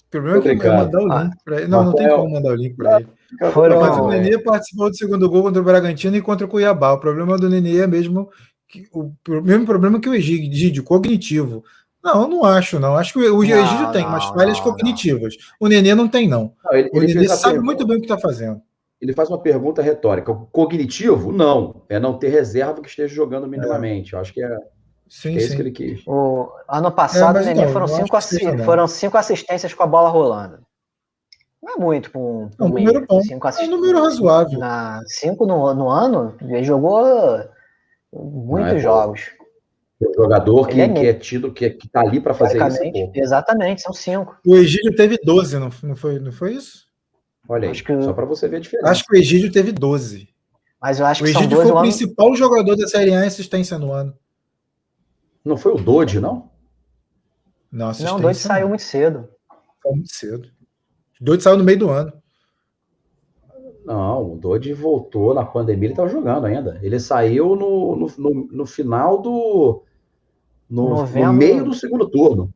O problema é que mandar o link para ele. Não, Rafael, não tem como mandar o link para ele. Foram... Mas o Nenê participou do segundo gol contra o Bragantino e contra o Cuiabá. O problema do Nenê é mesmo que, o, mesmo problema que o Egídio, cognitivo. Não, não acho, não. Acho que o, Egídio tem, mas falhas não, cognitivas. Não. O Nenê não tem, não. não ele, o Nenê sabe muito bem o que está fazendo. Ele faz uma pergunta retórica. O cognitivo? Não. É não ter reserva que esteja jogando minimamente. É. Eu acho que é, Sim, é isso sim. que ele quis. O ano passado, é, o Nenê então, foram, cinco foram cinco assistências com a bola rolando. Não é muito com um, um número bom. Cinco é um número razoável. Na, cinco no, no ano, ele jogou muitos é jogos. O jogador que é, que é, tido, que, é, que tá ali para fazer isso. Exatamente, são cinco. O Egídio teve 12, não, não, foi, não foi isso? Olha aí, que, só para você ver a diferença. Acho que o Egídio teve 12. Mas eu acho o que Egídio foi o principal ano... jogador da Série A em assistência no ano. Não foi o Dodge, não? Não, não o Dodge saiu muito cedo. Saiu muito cedo. Doide saiu no meio do ano. Não, o Doide voltou na pandemia, ele estava jogando ainda. Ele saiu no, no, no, no final do. No, no, meio do segundo turno.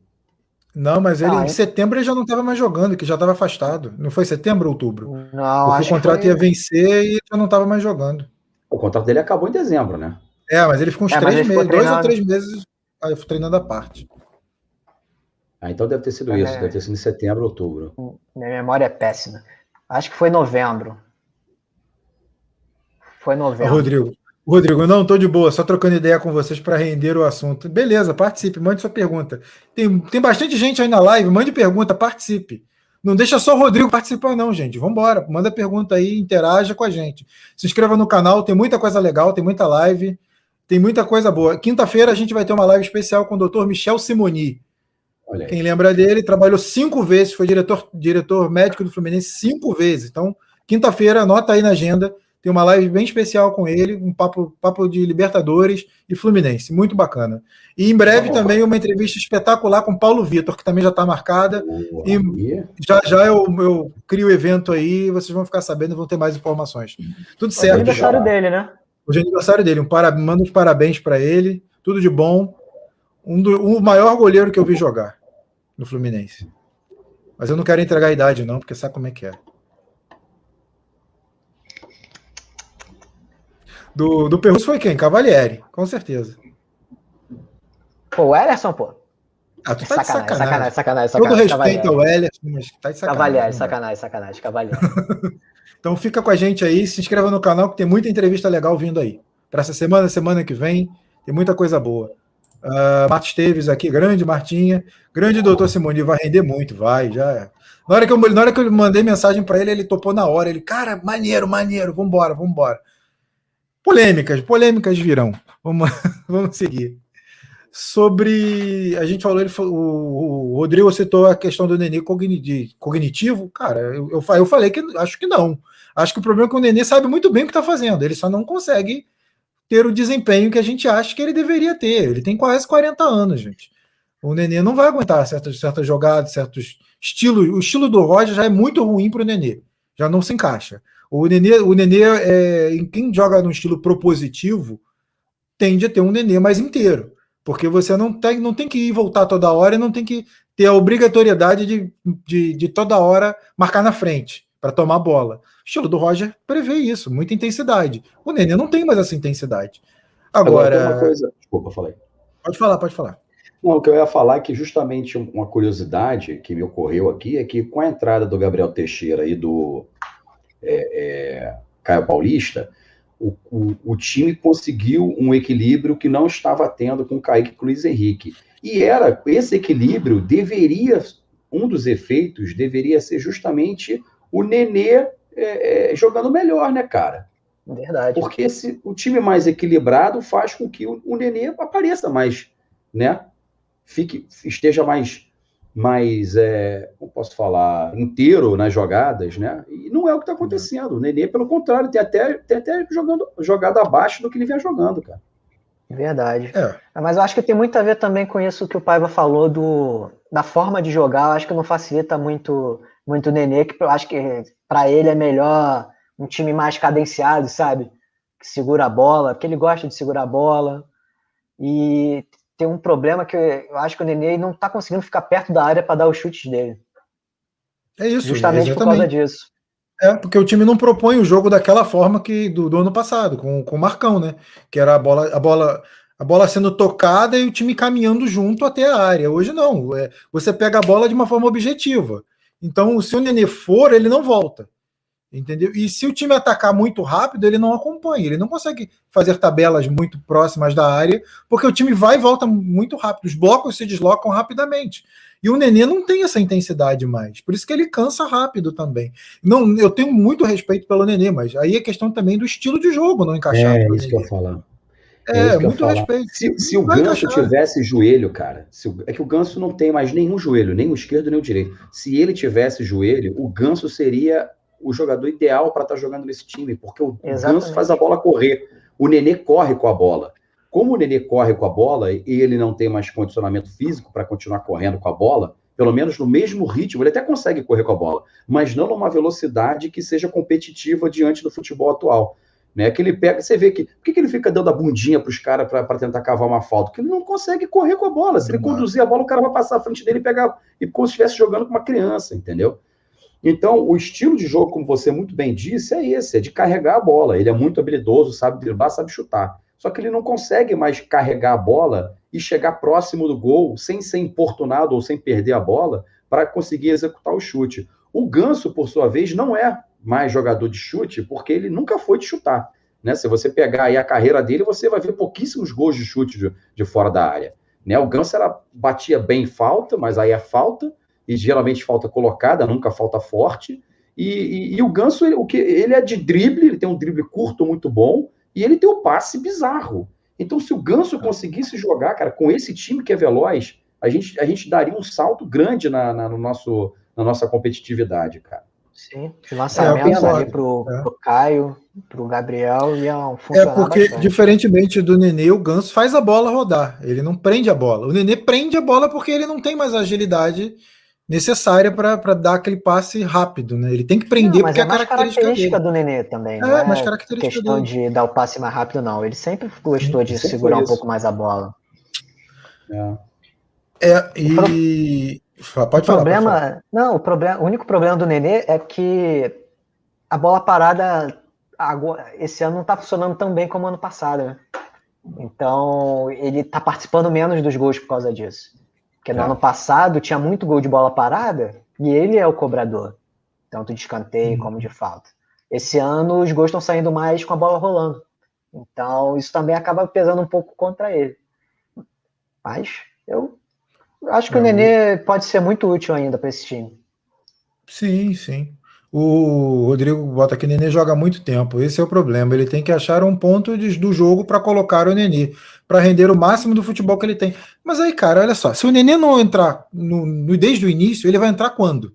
Não, mas ele ah, em setembro ele já não estava mais jogando, que já estava afastado. Não foi setembro ou outubro? Não, Porque o contrato foi... ia vencer e já não estava mais jogando. O contrato dele acabou em dezembro, né? É, mas ele ficou uns é, três meses, dois ou três meses aí, treinando a parte. Ah, então deve ter sido é, isso, deve ter sido em setembro, outubro. Minha memória é péssima. Acho que foi novembro. Foi novembro. Rodrigo, Rodrigo, não estou de boa, só trocando ideia com vocês para render o assunto. Beleza, participe, mande sua pergunta. Tem, tem bastante gente aí na live, mande pergunta, participe. Não deixa só o Rodrigo participar, não, gente. Vamos embora, manda pergunta aí, interaja com a gente. Se inscreva no canal, tem muita coisa legal, tem muita live, tem muita coisa boa. Quinta-feira a gente vai ter uma live especial com o Dr. Michel Simoni. Quem lembra dele, trabalhou cinco vezes, foi diretor, diretor médico do Fluminense cinco vezes. Então, quinta-feira, anota aí na agenda, tem uma live bem especial com ele, um papo, papo de Libertadores e Fluminense, muito bacana. E em breve também uma entrevista espetacular com Paulo Vitor, que também já está marcada. e já já eu, eu crio o evento aí, vocês vão ficar sabendo, vão ter mais informações. Tudo certo. Hoje é aniversário já. dele, né? Hoje é aniversário dele. Um para, manda os parabéns para ele, tudo de bom. Um do, o maior goleiro que eu vi jogar no Fluminense. Mas eu não quero entregar a idade, não, porque sabe como é que é. Do, do Perus foi quem? Cavalieri, com certeza. Pô, o Ellison, pô. Ah, tu tá sacanagem, de sacanagem. Sacanagem, sacanagem, sacanagem. Todo respeito ao Ellison, mas tá de sacanagem. Cavalieri, sacanagem, sacanagem, Cavalieri. então fica com a gente aí, se inscreva no canal que tem muita entrevista legal vindo aí. Para essa semana, semana que vem, tem muita coisa boa. Uh, Marta Esteves aqui, grande Martinha, grande doutor Simoni, vai render muito, vai, já é. Na hora que eu, na hora que eu mandei mensagem para ele, ele topou na hora. Ele, cara, maneiro, maneiro, vambora, vambora. Polêmicas, polêmicas virão. Vamos, vamos seguir. Sobre. A gente falou, ele, o, o Rodrigo citou a questão do Nenê cognitivo. Cara, eu, eu, eu falei que acho que não. Acho que o problema é que o Nenê sabe muito bem o que está fazendo, ele só não consegue ter o desempenho que a gente acha que ele deveria ter. Ele tem quase 40 anos, gente. O Nenê não vai aguentar certas, certas jogadas, certos estilos. O estilo do Roger já é muito ruim para o Nenê. já não se encaixa. O Nenê, o Nenê é, em quem joga no estilo propositivo, tende a ter um Nenê mais inteiro. Porque você não tem, não tem que ir voltar toda hora e não tem que ter a obrigatoriedade de, de, de toda hora marcar na frente para tomar a bola. O estilo do Roger prevê isso, muita intensidade. O Nenê não tem mais essa intensidade. Agora. Agora coisa... Desculpa, falei. Pode falar, pode falar. Não, o que eu ia falar é que justamente uma curiosidade que me ocorreu aqui é que com a entrada do Gabriel Teixeira e do é, é, Caio Paulista, o, o, o, time conseguiu um equilíbrio que não estava tendo com o Kaique e Luiz Henrique. E era esse equilíbrio deveria, um dos efeitos deveria ser justamente o Nenê é, é, jogando melhor, né, cara? Verdade. Porque esse, o time mais equilibrado faz com que o, o Nenê apareça mais, né? Fique, esteja mais mais, é, como posso falar, inteiro nas jogadas, né? E não é o que está acontecendo. O Nenê, pelo contrário, tem até, tem até jogando, jogada abaixo do que ele vinha jogando, cara. Verdade. É. Mas eu acho que tem muito a ver também com isso que o Paiva falou do, da forma de jogar. Eu acho que não facilita muito, muito o Nenê, que eu acho que para ele é melhor um time mais cadenciado, sabe? Que segura a bola, que ele gosta de segurar a bola. E tem um problema que eu acho que o Nenê não está conseguindo ficar perto da área para dar os chutes dele. É isso. Justamente por causa disso. É, porque o time não propõe o jogo daquela forma que do, do ano passado, com, com o Marcão, né? Que era a bola, a bola, a bola sendo tocada e o time caminhando junto até a área. Hoje não. É, você pega a bola de uma forma objetiva. Então, se o Nenê for, ele não volta. Entendeu? E se o time atacar muito rápido, ele não acompanha, ele não consegue fazer tabelas muito próximas da área, porque o time vai e volta muito rápido, os blocos se deslocam rapidamente. E o Nenê não tem essa intensidade mais, por isso que ele cansa rápido também. Não, eu tenho muito respeito pelo Nenê, mas aí é questão também do estilo de jogo não encaixar. É isso que eu falo. É, é muito respeito. Se, se o Ganso encaixar. tivesse joelho, cara, o, é que o Ganso não tem mais nenhum joelho, nem o esquerdo nem o direito. Se ele tivesse joelho, o Ganso seria o jogador ideal para estar tá jogando nesse time, porque o Exatamente. Ganso faz a bola correr. O Nenê corre com a bola. Como o Nenê corre com a bola e ele não tem mais condicionamento físico para continuar correndo com a bola, pelo menos no mesmo ritmo, ele até consegue correr com a bola, mas não numa velocidade que seja competitiva diante do futebol atual. Né, que ele pega, você vê que. Por que, que ele fica dando a bundinha para os caras para tentar cavar uma falta? Porque ele não consegue correr com a bola. Se ele conduzir a bola, o cara vai passar à frente dele e pegar. E como se estivesse jogando com uma criança, entendeu? Então, o estilo de jogo, como você muito bem disse, é esse: é de carregar a bola. Ele é muito habilidoso, sabe driblar, sabe chutar. Só que ele não consegue mais carregar a bola e chegar próximo do gol sem ser importunado ou sem perder a bola para conseguir executar o chute. O Ganso, por sua vez, não é mais jogador de chute porque ele nunca foi de chutar. Né? Se você pegar aí a carreira dele, você vai ver pouquíssimos gols de chute de, de fora da área. Né? O Ganso era, batia bem falta, mas aí é falta e geralmente falta colocada, nunca falta forte. E, e, e o Ganso, ele, o que, ele é de drible, ele tem um drible curto muito bom, e ele tem o um passe bizarro. Então, se o Ganso conseguisse jogar, cara, com esse time que é veloz, a gente, a gente daria um salto grande na, na no nosso, na nossa competitividade, cara. Sim, lançamento é, ali pro, é. pro Caio, pro Gabriel ia funcionar É porque, bastante. diferentemente do Nenê, o Ganso faz a bola rodar, ele não prende a bola. O Nenê prende a bola porque ele não tem mais agilidade necessária para dar aquele passe rápido, né? Ele tem que prender não, porque é, é mais característica, característica do Nenê também. É, não é mais característica questão dele. de dar o passe mais rápido, não. Ele sempre gostou de sempre segurar um pouco mais a bola. É, é e. Pode o falar, problema, pode falar. Não, o, problema, o único problema do Nenê é que a bola parada agora, esse ano não está funcionando tão bem como ano passado, né? Então, ele está participando menos dos gols por causa disso. Porque no é. ano passado tinha muito gol de bola parada e ele é o cobrador, tanto de escanteio uhum. como de falta. Esse ano os gols estão saindo mais com a bola rolando. Então isso também acaba pesando um pouco contra ele. Mas eu acho que é. o Nenê pode ser muito útil ainda para esse time. Sim, sim. O Rodrigo bota que o Nenê joga muito tempo. Esse é o problema. Ele tem que achar um ponto de, do jogo para colocar o Nenê, para render o máximo do futebol que ele tem. Mas aí, cara, olha só: se o Nenê não entrar no, no, desde o início, ele vai entrar quando?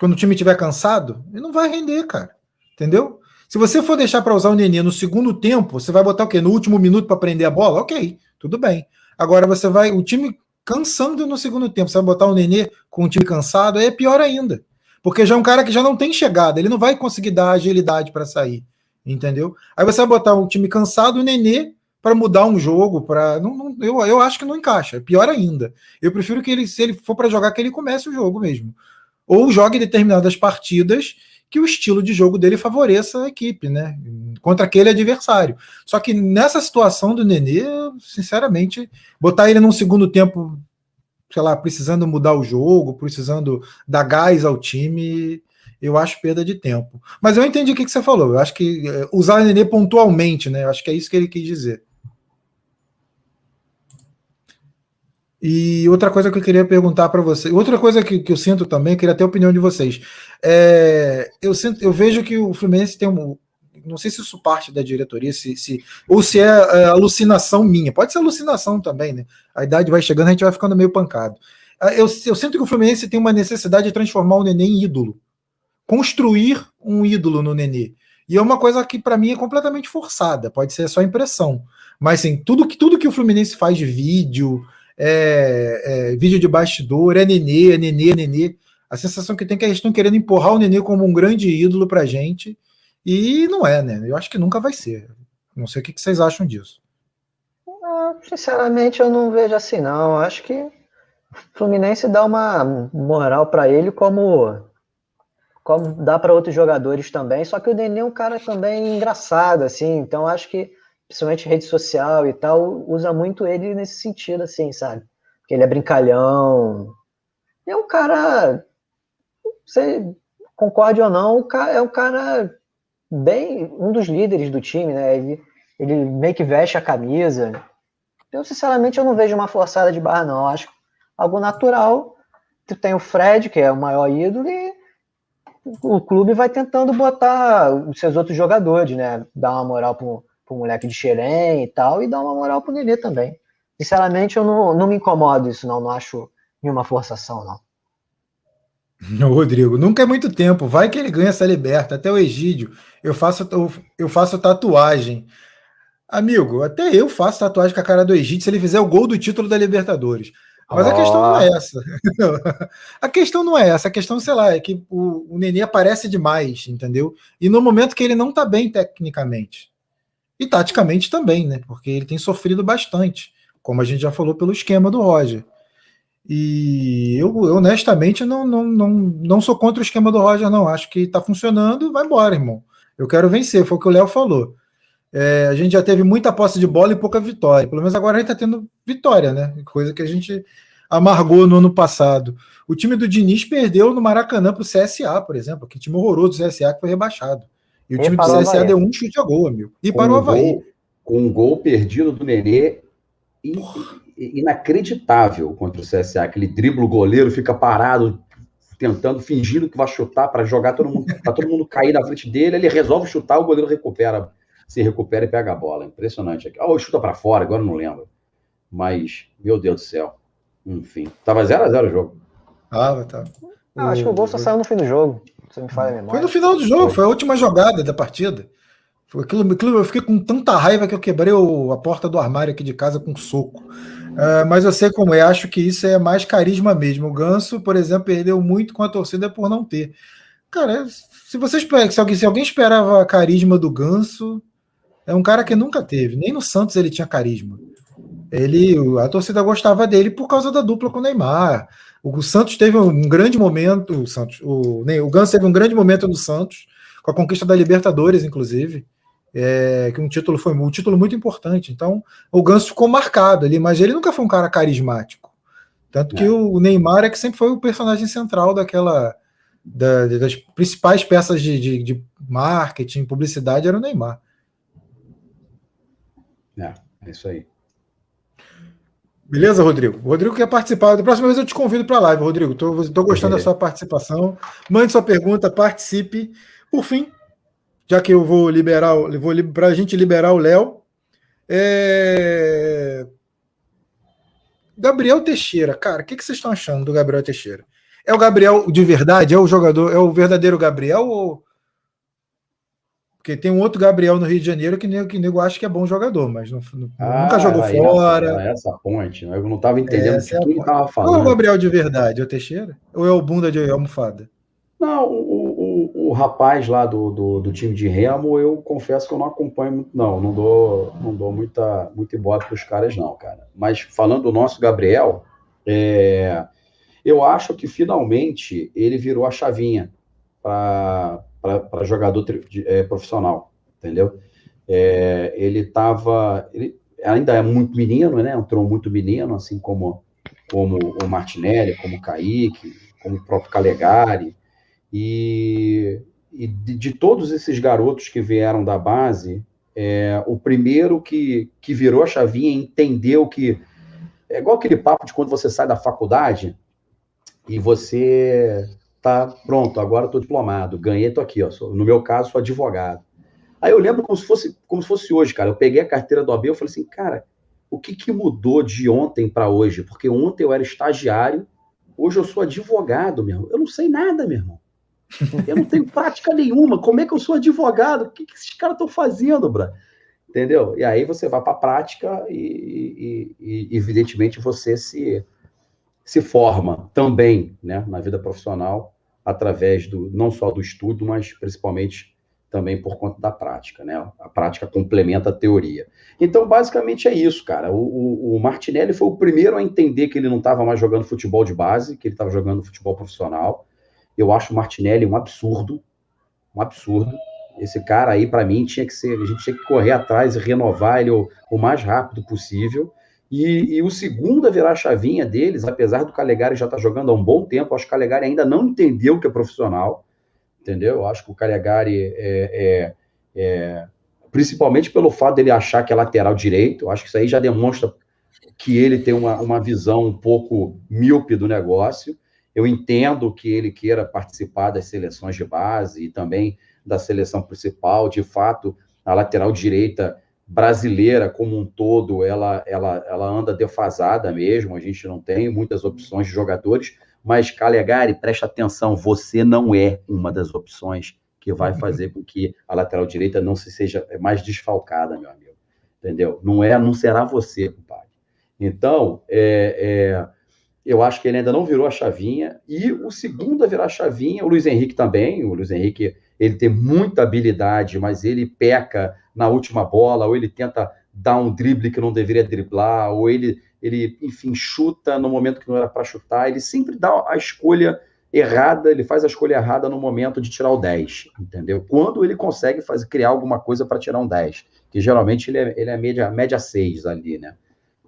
Quando o time estiver cansado? Ele não vai render, cara. Entendeu? Se você for deixar para usar o Nenê no segundo tempo, você vai botar o quê? No último minuto para prender a bola? Ok, tudo bem. Agora você vai. O time cansando no segundo tempo, você vai botar o Nenê com o time cansado, aí é pior ainda. Porque já é um cara que já não tem chegada, ele não vai conseguir dar agilidade para sair, entendeu? Aí você vai botar um time cansado, o Nenê, para mudar um jogo, para não, não, eu, eu acho que não encaixa. Pior ainda, eu prefiro que ele, se ele for para jogar, que ele comece o jogo mesmo, ou jogue determinadas partidas que o estilo de jogo dele favoreça a equipe, né? Contra aquele adversário. Só que nessa situação do Nenê, sinceramente, botar ele num segundo tempo, sei lá, precisando mudar o jogo, precisando dar gás ao time, eu acho perda de tempo. Mas eu entendi o que, que você falou. Eu acho que é, usar o Nenê pontualmente, né? Eu acho que é isso que ele quis dizer. E outra coisa que eu queria perguntar para você, outra coisa que, que, eu sinto também, queria ter a opinião de vocês. É, eu, sinto, eu vejo que o Fluminense tem um. Não sei se isso parte da diretoria, se, se ou se é, é, alucinação minha. Pode ser alucinação também, né? A idade vai chegando, a gente vai ficando meio pancado. Ah, eu, eu sinto que o Fluminense tem uma necessidade de transformar o Nenê em ídolo. Construir um ídolo no Nenê. E é uma coisa que para mim é completamente forçada, pode ser só impressão. Mas assim, tudo que, tudo que o Fluminense faz de vídeo, é, é, vídeo de bastidor, é Nenê, é Nenê, é Nenê. A sensação que tem é que eles estão querendo empurrar o Nenê como um grande ídolo pra gente, e não é, né? Eu acho que nunca vai ser. Não sei o que vocês acham disso. Ah, sinceramente, eu não vejo assim, não. Eu acho que o Fluminense dá uma moral para ele como como dá para outros jogadores também, só que o Nenê é um cara também engraçado, assim, então acho que principalmente rede social e tal, usa muito ele nesse sentido, assim, sabe? Porque ele é brincalhão. É um cara. Você concorde ou não, é um cara bem. um dos líderes do time, né? Ele, ele meio que veste a camisa. Eu, sinceramente, eu não vejo uma forçada de barra, não. Eu acho algo natural. Tu tem o Fred, que é o maior ídolo, e o clube vai tentando botar os seus outros jogadores, né? Dar uma moral pro pro moleque de Xerém e tal, e dar uma moral pro Nenê também. Sinceramente, eu não, não me incomodo isso, não. Não acho nenhuma forçação, não. Rodrigo, nunca é muito tempo. Vai que ele ganha essa liberta. Até o Egídio. Eu faço, eu, eu faço tatuagem. Amigo, até eu faço tatuagem com a cara do Egídio se ele fizer o gol do título da Libertadores. Mas oh. a questão não é essa. a questão não é essa. A questão, sei lá, é que o, o Nenê aparece demais, entendeu? E no momento que ele não tá bem tecnicamente. E taticamente também, né? Porque ele tem sofrido bastante, como a gente já falou pelo esquema do Roger. E eu, eu honestamente não, não, não, não sou contra o esquema do Roger, não. Acho que tá funcionando, vai embora, irmão. Eu quero vencer, foi o que o Léo falou. É, a gente já teve muita posse de bola e pouca vitória. Pelo menos agora a gente está tendo vitória, né? Coisa que a gente amargou no ano passado. O time do Diniz perdeu no Maracanã para o CSA, por exemplo, que time horroroso do CSA que foi rebaixado. E o time do CSA deu um chute a gol, amigo. E com parou o Havaí. Gol, com um gol perdido do Nenê inacreditável contra o CSA. Aquele driblo goleiro fica parado, tentando, fingindo que vai chutar para jogar todo mundo, para todo mundo cair na frente dele. Ele resolve chutar, o goleiro recupera, se recupera e pega a bola. Impressionante. Oh, chuta para fora, agora não lembro. Mas, meu Deus do céu. Enfim, tava 0x0 o jogo. Tava, tava. Ah, acho que o gol só saiu no fim do jogo. Você me fala a memória. Foi no final do jogo, foi a última jogada da partida. Foi aquilo, aquilo, eu fiquei com tanta raiva que eu quebrei o, a porta do armário aqui de casa com um soco. Uh, mas eu sei como é, acho que isso é mais carisma mesmo. O Ganso, por exemplo, perdeu muito com a torcida por não ter. Cara, se você espera, se alguém, se alguém esperava carisma do Ganso, é um cara que nunca teve. Nem no Santos ele tinha carisma. Ele, a torcida gostava dele por causa da dupla com o Neymar. O Santos teve um grande momento, o Santos, o, o Ganso teve um grande momento no Santos, com a conquista da Libertadores, inclusive, é, que um título foi um título muito importante. Então, o Ganso ficou marcado ali, mas ele nunca foi um cara carismático. Tanto que é. o Neymar é que sempre foi o personagem central daquela da, das principais peças de, de, de, marketing, publicidade, era o Neymar. É, é isso aí. Beleza, Rodrigo? O Rodrigo quer participar. Da próxima vez eu te convido para a live, Rodrigo. Estou gostando da sua participação. Mande sua pergunta, participe. Por fim, já que eu vou liberar, vou para a gente liberar o Léo. É... Gabriel Teixeira, cara, o que, que vocês estão achando do Gabriel Teixeira? É o Gabriel de verdade? É o jogador? É o verdadeiro Gabriel ou porque tem um outro Gabriel no Rio de Janeiro que nego, que nego acha que é bom jogador, mas não, ah, nunca jogou fora. Essa, essa ponte, né? eu não estava entendendo o que é ele estava falando. Qual é o Gabriel de verdade? É o Teixeira? Ou é o bunda de almofada? Não, o, o, o rapaz lá do, do, do, time de remo, eu confesso que eu não acompanho muito, não. Não dou, não dou muita, muito ibope para os caras, não, cara. Mas falando do nosso Gabriel, é, eu acho que finalmente ele virou a chavinha para jogador é, profissional, entendeu? É, ele estava. Ele ainda é muito menino, né? Entrou muito menino, assim como, como o Martinelli, como o Kaique, como o próprio Calegari. E, e de, de, todos esses garotos que vieram da base, é, o primeiro que, que virou a chavinha entendeu que. É igual aquele papo de quando você sai da faculdade e você tá pronto, agora estou diplomado, ganhei, estou aqui, ó, sou, no meu caso, sou advogado. Aí eu lembro como se fosse, como se fosse hoje, cara. Eu peguei a carteira do AB e falei assim, cara, o que, que mudou de ontem para hoje? Porque ontem eu era estagiário, hoje eu sou advogado, meu irmão. Eu não sei nada, meu irmão. Eu não tenho prática nenhuma. Como é que eu sou advogado? O que, que esses caras estão fazendo, bra? Entendeu? E aí você vai para a prática e, e, e, evidentemente, você se, se forma também né, na vida profissional através do não só do estudo, mas principalmente também por conta da prática, né? A prática complementa a teoria. Então, basicamente é isso, cara. O, o, o Martinelli foi o primeiro a entender que ele não estava mais jogando futebol de base, que ele estava jogando futebol profissional. Eu acho o Martinelli um absurdo, um absurdo. Esse cara aí, para mim, tinha que ser, a gente tinha que correr atrás e renovar ele o, o mais rápido possível. E, e, o segundo a virar a chavinha deles, apesar do Calegari já estar tá jogando há um bom tempo, acho que o Calegari ainda não entendeu que é profissional entendeu? Eu acho que o Calegari é, é, é, principalmente pelo fato dele achar que é lateral direito, acho que isso aí já demonstra que ele tem uma, uma visão um pouco míope do negócio. Eu entendo que ele queira participar das seleções de base e também da seleção principal. De fato, a lateral direita brasileira como um todo, ela, ela, ela anda defasada mesmo. A gente não tem muitas opções de jogadores, mas, Calegari, preste atenção, você não é uma das opções que vai uhum. fazer com que a lateral direita não se seja mais desfalcada, meu amigo. Entendeu? Não é, não será você, compadre. Então, é, é, eu acho que ele ainda não virou a chavinha. E o segundo a virar a chavinha, o Luiz Henrique também. O Luiz Henrique, ele tem muita habilidade, mas ele peca na última bola, ou ele tenta dar um drible que não deveria driblar, ou ele ele, enfim, chuta no momento que não era para chutar, ele sempre dá a escolha errada, ele faz a escolha errada no momento de tirar o 10, entendeu? Quando ele consegue fazer, criar alguma coisa para tirar um 10, que geralmente ele é, ele é média, média 6 ali, né?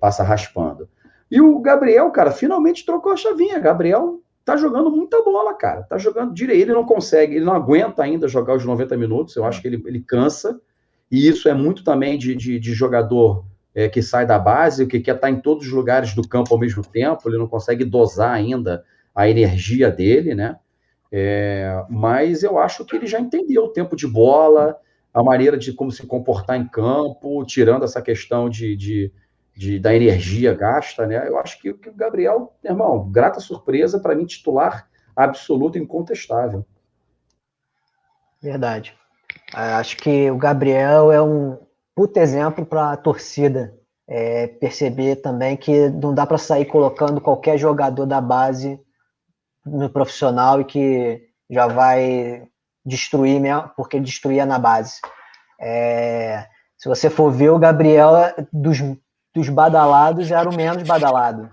Passa raspando. E o Gabriel, cara, finalmente trocou a chavinha. Gabriel tá jogando muita bola, cara. Tá jogando direito. Ele não consegue, ele não aguenta ainda jogar os 90 minutos. Eu acho que ele, ele cansa. E isso é muito também de, de, de jogador é, que sai da base, que quer estar em todos os lugares do campo ao mesmo tempo, ele não consegue dosar ainda a energia dele, né? É, mas eu acho que ele já entendeu o tempo de bola, a maneira de como se comportar em campo, tirando essa questão de, de, de da energia gasta, né? Eu acho que, que o Gabriel, irmão, grata surpresa para mim, titular absoluto, incontestável. Verdade. Acho que o Gabriel é um, puta exemplo para a torcida é, perceber também que não dá para sair colocando qualquer jogador da base no profissional e que já vai destruir mesmo, porque destruía na base. É, se você for ver, o Gabriel dos, dos badalados era o menos badalado.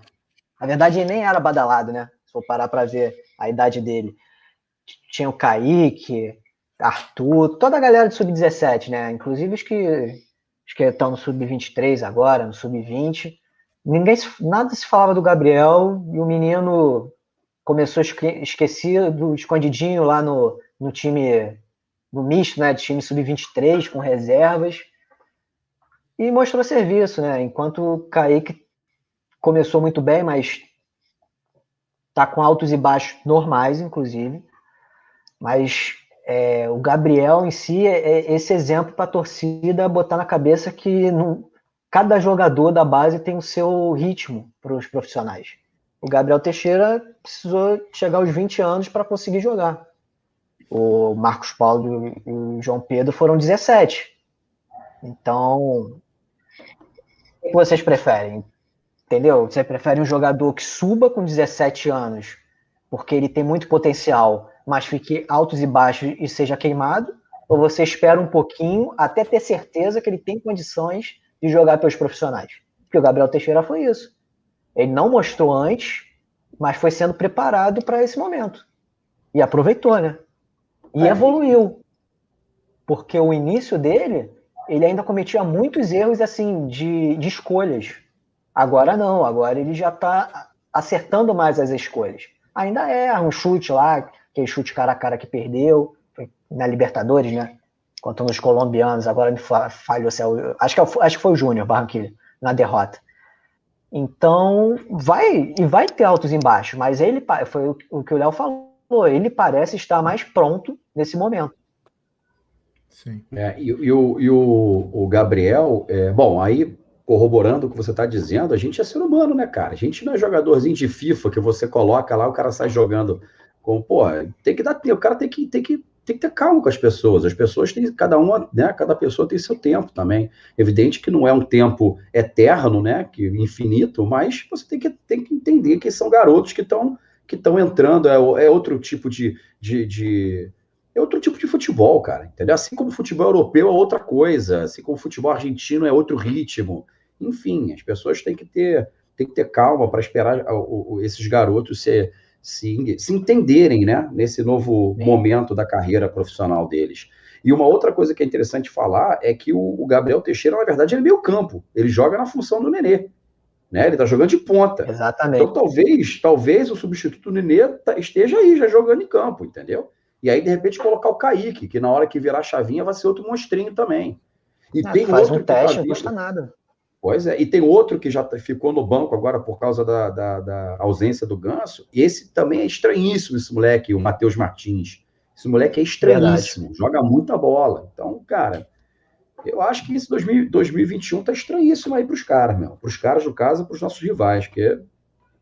Na verdade, ele nem era badalado, né? Se for parar para ver a idade dele. Tinha o Kaique, Arthur, toda a galera do Sub-17, né? Inclusive os que acho que estão no sub-23 agora, no sub-20. Ninguém, nada se falava do Gabriel e o menino começou esquecido, escondidinho lá no, no time, no misto, né, de time sub-23 com reservas e mostrou serviço, né? Enquanto o Kaique começou muito bem, mas tá com altos e baixos normais, inclusive. Mas é, o Gabriel em si é, é esse exemplo para a torcida botar na cabeça que não, cada jogador da base tem o seu ritmo para os profissionais. O Gabriel Teixeira precisou chegar aos 20 anos para conseguir jogar. O Marcos Paulo e o João Pedro foram 17. Então, que vocês preferem? Entendeu? Você prefere um jogador que suba com 17 anos, porque ele tem muito potencial, mas fique altos e baixos e seja queimado, ou você espera um pouquinho até ter certeza que ele tem condições de jogar pelos profissionais. Porque o Gabriel Teixeira foi isso. Ele não mostrou antes, mas foi sendo preparado para esse momento. E aproveitou, né? E é. evoluiu. Porque o início dele, ele ainda cometia muitos erros assim de, de escolhas. Agora não, agora ele já está acertando mais as escolhas. Ainda é um chute lá, aquele chute cara a cara que perdeu, na Libertadores, né? Contra os colombianos, agora me falhou acho que, é, acho que foi o Júnior Barranquilla, na derrota. Então, vai e vai ter altos e baixos, mas ele foi o que o Léo falou, ele parece estar mais pronto nesse momento. Sim. É, e, e, o, e o, o Gabriel, é, bom, aí corroborando o que você está dizendo, a gente é ser humano, né, cara? A gente não é jogadorzinho de FIFA que você coloca lá, o cara sai jogando com, pô, tem que dar tempo, o cara tem que, tem que tem que ter calma com as pessoas. As pessoas têm, cada uma, né, cada pessoa tem seu tempo também. Evidente que não é um tempo eterno, né, que infinito, mas você tem que, tem que entender que são garotos que estão que estão entrando, é, é, outro tipo de, de, de, é outro tipo de futebol, cara, entendeu? Assim como o futebol europeu é outra coisa, assim como o futebol argentino é outro ritmo. Enfim, as pessoas têm que ter, têm que ter calma para esperar esses garotos ser se, se entenderem né, nesse novo Sim. momento da carreira profissional deles. E uma outra coisa que é interessante falar é que o, o Gabriel Teixeira, na verdade, ele é meio campo. Ele joga na função do Nenê. Né? Ele está jogando de ponta. Exatamente. Então, talvez, talvez o substituto do Nenê tá, esteja aí, já jogando em campo, entendeu? E aí, de repente, colocar o Kaique, que na hora que virar a chavinha vai ser outro monstrinho também. E ah, tem faz outro um teste, não custa nada. Pois é, e tem outro que já tá, ficou no banco agora por causa da, da, da ausência do Ganso. E esse também é estranhíssimo, esse moleque, o Matheus Martins. Esse moleque é estranhíssimo, Verdade. joga muita bola. Então, cara, eu acho que esse 2000, 2021 tá estranhíssimo aí para os caras, meu. Para os caras, no caso, para os nossos rivais, porque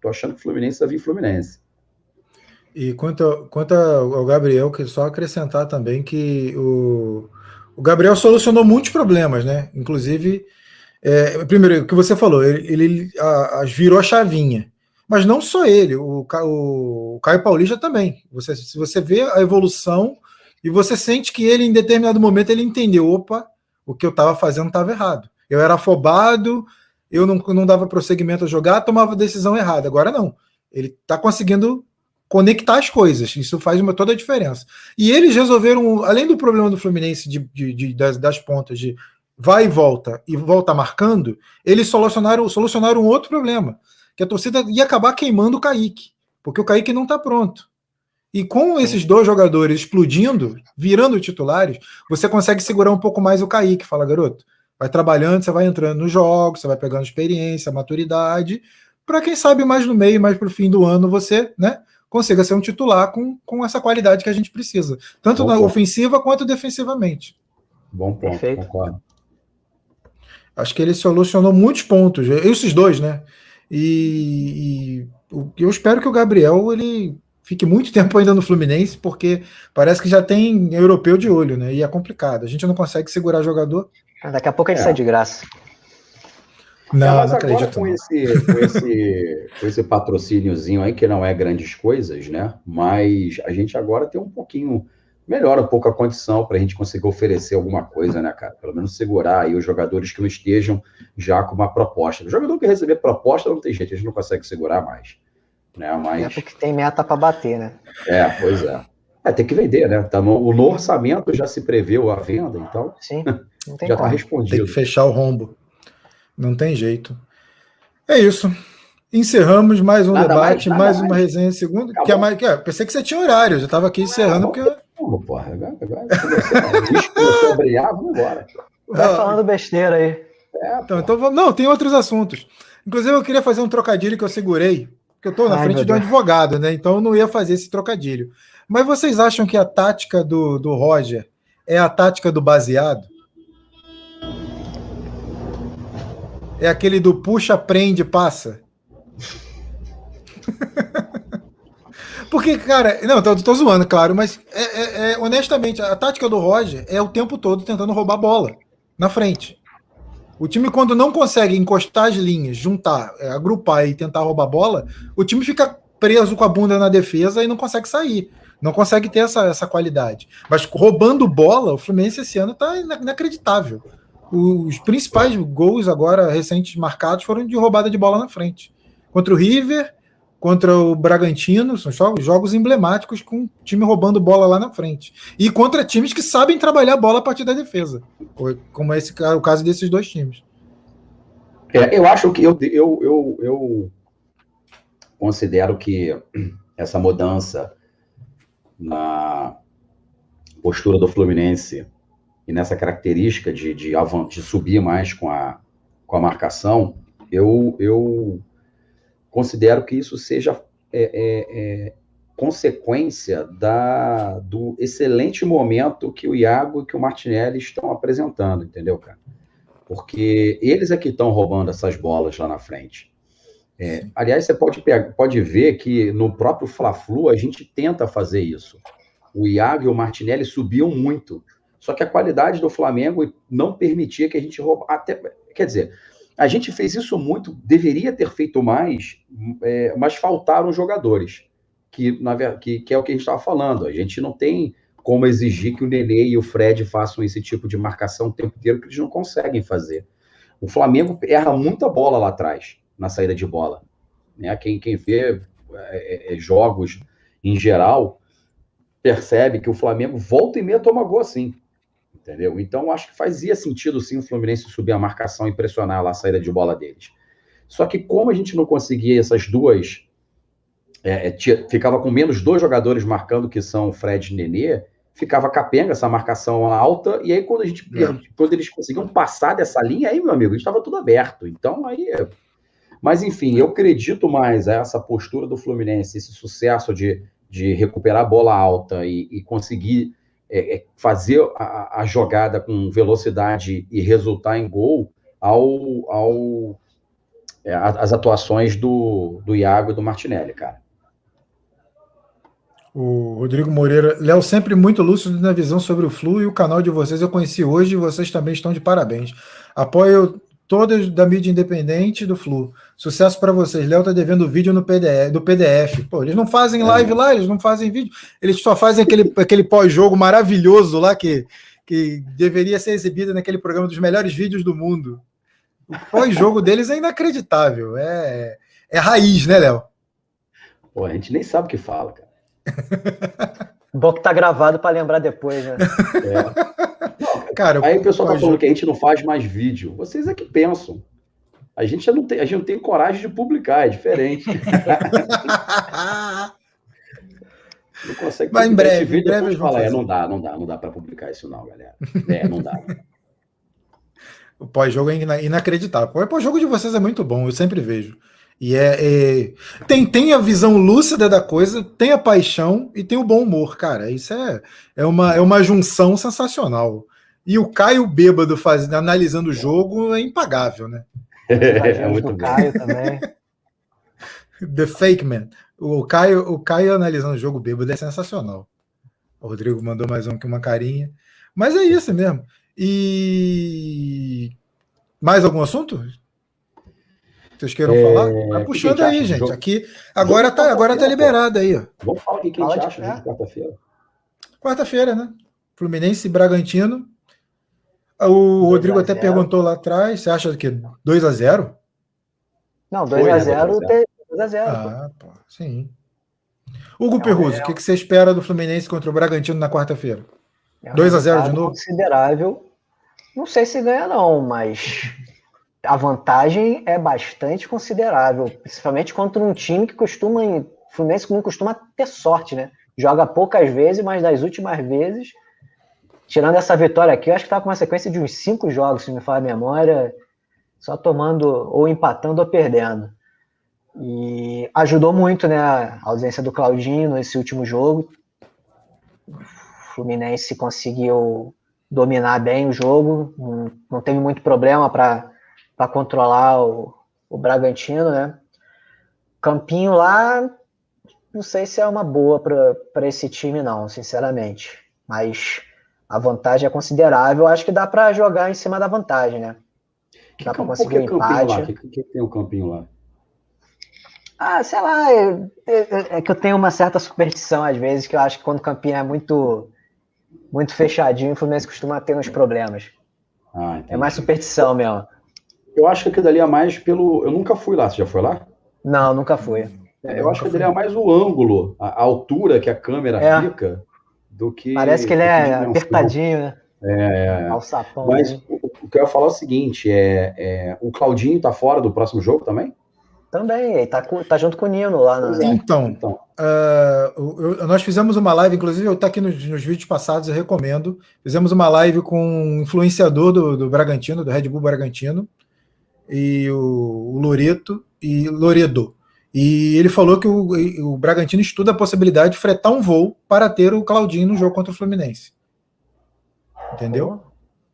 tô achando que o Fluminense vai vir Fluminense. E quanto, quanto ao Gabriel, que só acrescentar também que o, o Gabriel solucionou muitos problemas, né? Inclusive é, primeiro, o que você falou, ele, ele a, a, virou a chavinha. Mas não só ele, o, o, o Caio Paulista também. Você, se você vê a evolução e você sente que ele, em determinado momento, ele entendeu: opa, o que eu estava fazendo estava errado. Eu era afobado, eu não, não dava prosseguimento a jogar, tomava decisão errada. Agora não. Ele está conseguindo conectar as coisas. Isso faz uma, toda a diferença. E eles resolveram, além do problema do Fluminense de, de, de das, das, pontas de vai e volta e volta marcando, eles solucionaram, solucionaram um outro problema, que a torcida ia acabar queimando o Kaique, porque o Kaique não está pronto. E com esses dois jogadores explodindo, virando titulares, você consegue segurar um pouco mais o Kaique. Fala, garoto, vai trabalhando, você vai entrando nos jogos, você vai pegando experiência, maturidade, para quem sabe mais no meio, mais para o fim do ano, você né, consiga ser um titular com, com essa qualidade que a gente precisa, tanto Bom na ponto. ofensiva quanto defensivamente. Bom ponto, Perfeito. concordo. Acho que ele solucionou muitos pontos, esses dois, né? E, e eu espero que o Gabriel ele fique muito tempo ainda no Fluminense, porque parece que já tem europeu de olho, né? E é complicado. A gente não consegue segurar jogador. Ah, daqui a pouco ele é. sai de graça. Não, é, mas não agora com, esse, com, esse, com esse patrocíniozinho aí, que não é grandes coisas, né? Mas a gente agora tem um pouquinho melhora um pouco a condição para a gente conseguir oferecer alguma coisa, né, cara? Pelo menos segurar aí os jogadores que não estejam já com uma proposta. O jogador que receber proposta não tem jeito, a gente não consegue segurar mais. Né? Mas... É porque tem meta para bater, né? É, pois é. É, tem que vender, né? Tá no, no orçamento já se preveu a venda, então Sim, já está respondido. Tem que fechar o rombo. Não tem jeito. É isso. Encerramos mais um nada debate, mais, mais uma mais. resenha segunda. Que é mais, que é, pensei que você tinha horário, já estava aqui encerrando, porque porra. Agora, brilhar, vamos embora. Vai falando besteira aí. É, então, então, vamos, não, tem outros assuntos. Inclusive, eu queria fazer um trocadilho que eu segurei, porque eu estou na Ai, frente de um advogado, né? Então eu não ia fazer esse trocadilho. Mas vocês acham que a tática do, do Roger é a tática do baseado? É aquele do puxa, prende, passa? Porque, cara, não, tô, tô zoando, claro, mas é, é, é, honestamente, a tática do Roger é o tempo todo tentando roubar bola na frente. O time, quando não consegue encostar as linhas, juntar, é, agrupar e tentar roubar bola, o time fica preso com a bunda na defesa e não consegue sair. Não consegue ter essa, essa qualidade. Mas roubando bola, o Fluminense esse ano está inacreditável. Os principais gols agora recentes marcados foram de roubada de bola na frente. Contra o River, contra o Bragantino, são jogos, emblemáticos com o time roubando bola lá na frente. E contra times que sabem trabalhar a bola a partir da defesa, como é esse, o caso desses dois times. É, eu acho que eu, eu, eu, eu considero que essa mudança na postura do Fluminense e nessa característica de, de, de subir mais com a, com a marcação, eu, eu considero que isso seja é, é, é, consequência da, do excelente momento que o Iago e que o Martinelli estão apresentando, entendeu, cara? Porque eles é que estão roubando essas bolas lá na frente. É, aliás, você pode, pode ver que no próprio Fla-Flu a gente tenta fazer isso. O Iago e o Martinelli subiam muito. Só que a qualidade do Flamengo não permitia que a gente roubasse. Até, quer dizer, a gente fez isso muito, deveria ter feito mais, é, mas faltaram jogadores. Que, na, que, que é o que a gente estava falando. A gente não tem como exigir que o Nenê e o Fred façam esse tipo de marcação o tempo inteiro, que eles não conseguem fazer. O Flamengo erra muita bola lá atrás na saída de bola. Né? Quem, quem vê é, é, é, jogos em geral percebe que o Flamengo volta e meia toma gol assim. Entendeu? Então, acho que fazia sentido sim o Fluminense subir a marcação e pressionar lá a saída de bola deles. Só que, como a gente não conseguia essas duas. É, é tinha, ficava com menos dois jogadores marcando, que são Fred e Nenê, ficava capenga essa marcação alta, e aí quando a gente é. quando eles conseguiam passar dessa linha, aí, meu amigo, estava tudo aberto. Então, aí mas, enfim, eu acredito mais a essa postura do Fluminense, esse sucesso de, de recuperar a bola alta e, e conseguir é, é, fazer a, a, jogada com velocidade e resultar em gol ao, ao é, as atuações do, do Iago e do Martinelli, cara. O Rodrigo Moreira, Léo, sempre muito lúcido na visão sobre o Flu e o canal de vocês eu conheci hoje e vocês também estão de parabéns. Apoio todas da mídia independente do Flu. Sucesso para vocês. Léo tá devendo vídeo no PDF, do PDF. Pô, eles não fazem é. live lá, eles não fazem vídeo. Eles só fazem aquele, aquele pós-jogo maravilhoso lá que, que deveria ser exibido naquele programa dos melhores vídeos do mundo. O pós-jogo deles é inacreditável. É, é raiz, né, Léo? Pô, a gente nem sabe o que fala, cara. Bom que tá gravado para lembrar depois, né? É. Cara, aí o pessoal tá falando que a gente não faz mais vídeo. Vocês é que pensam. A gente não tem, a gente não tem coragem de publicar, é diferente. não consegue Mas em breve, vídeo, em breve falar, é, não dá, não dá, não dá para publicar isso não, galera. É, não dá. o pós-jogo é inacreditável. O pós-jogo de vocês é muito bom, eu sempre vejo. E é, é, tem, tem a visão lúcida da coisa, tem a paixão e tem o bom humor, cara. Isso é, é, uma, é uma junção sensacional. E o Caio bêbado faz, analisando o jogo é impagável, né? É, muito bom. Caio também. The Fake Man. O Caio, o Caio analisando o jogo bêbado é sensacional. O Rodrigo mandou mais um aqui, uma carinha. Mas é isso mesmo. E mais algum assunto? Vocês queiram é... falar? Vai puxando aí, gente. Jogo... Aqui agora tá, agora tá liberado aí, ó. Vamos falar o que a gente acha de quarta-feira. Quarta-feira, né? Fluminense e Bragantino. O Rodrigo até perguntou lá atrás, você acha que 2 a 0? Não, 2 a 0 2 a 0. Ah, pô, sim. Hugo é, Perruso, o que, que você espera do Fluminense contra o Bragantino na quarta-feira? É 2 a 0 de novo? Considerável. Não sei se ganha não, mas a vantagem é bastante considerável, principalmente contra um time que costuma, o Fluminense não costuma ter sorte, né? Joga poucas vezes, mas das últimas vezes, tirando essa vitória aqui, eu acho que tá com uma sequência de uns cinco jogos, se me falar a memória, só tomando ou empatando ou perdendo. E ajudou muito, né, a ausência do Claudinho nesse último jogo. O Fluminense conseguiu dominar bem o jogo, não, não teve muito problema para controlar o, o Bragantino, né? Campinho lá, não sei se é uma boa para esse time, não, sinceramente. Mas a vantagem é considerável. Acho que dá para jogar em cima da vantagem, né? Dá para conseguir um empate. O que, que, tem o campinho lá? Ah, sei lá, é, é, é, que eu tenho uma certa superstição às vezes, que eu acho que quando o campinho é muito, muito fechadinho, o Fluminense costuma ter uns problemas. Ah, é mais superstição mesmo. Eu acho que aquilo ali é mais pelo. Eu nunca fui lá, você já foi lá? Não, nunca fui. É, eu acho que ele é mais o ângulo, a, a altura que a câmera é. fica, do que. Parece que ele é apertadinho, né? É, é. Alçapão, Mas né? o, o, que eu ia falar é o seguinte: é, é, o Claudinho tá fora do próximo jogo também? Também, ele tá, tá junto com o Nino lá. Na... Então, então. Uh, eu, nós fizemos uma live, inclusive eu tá aqui nos, nos, vídeos passados, eu recomendo. Fizemos uma live com um influenciador do, do Bragantino, do Red Bull Bragantino, e o, o Loreto e Loredo. E ele falou que o, o Bragantino estuda a possibilidade de fretar um voo para ter o Claudinho no jogo contra o Fluminense. Entendeu?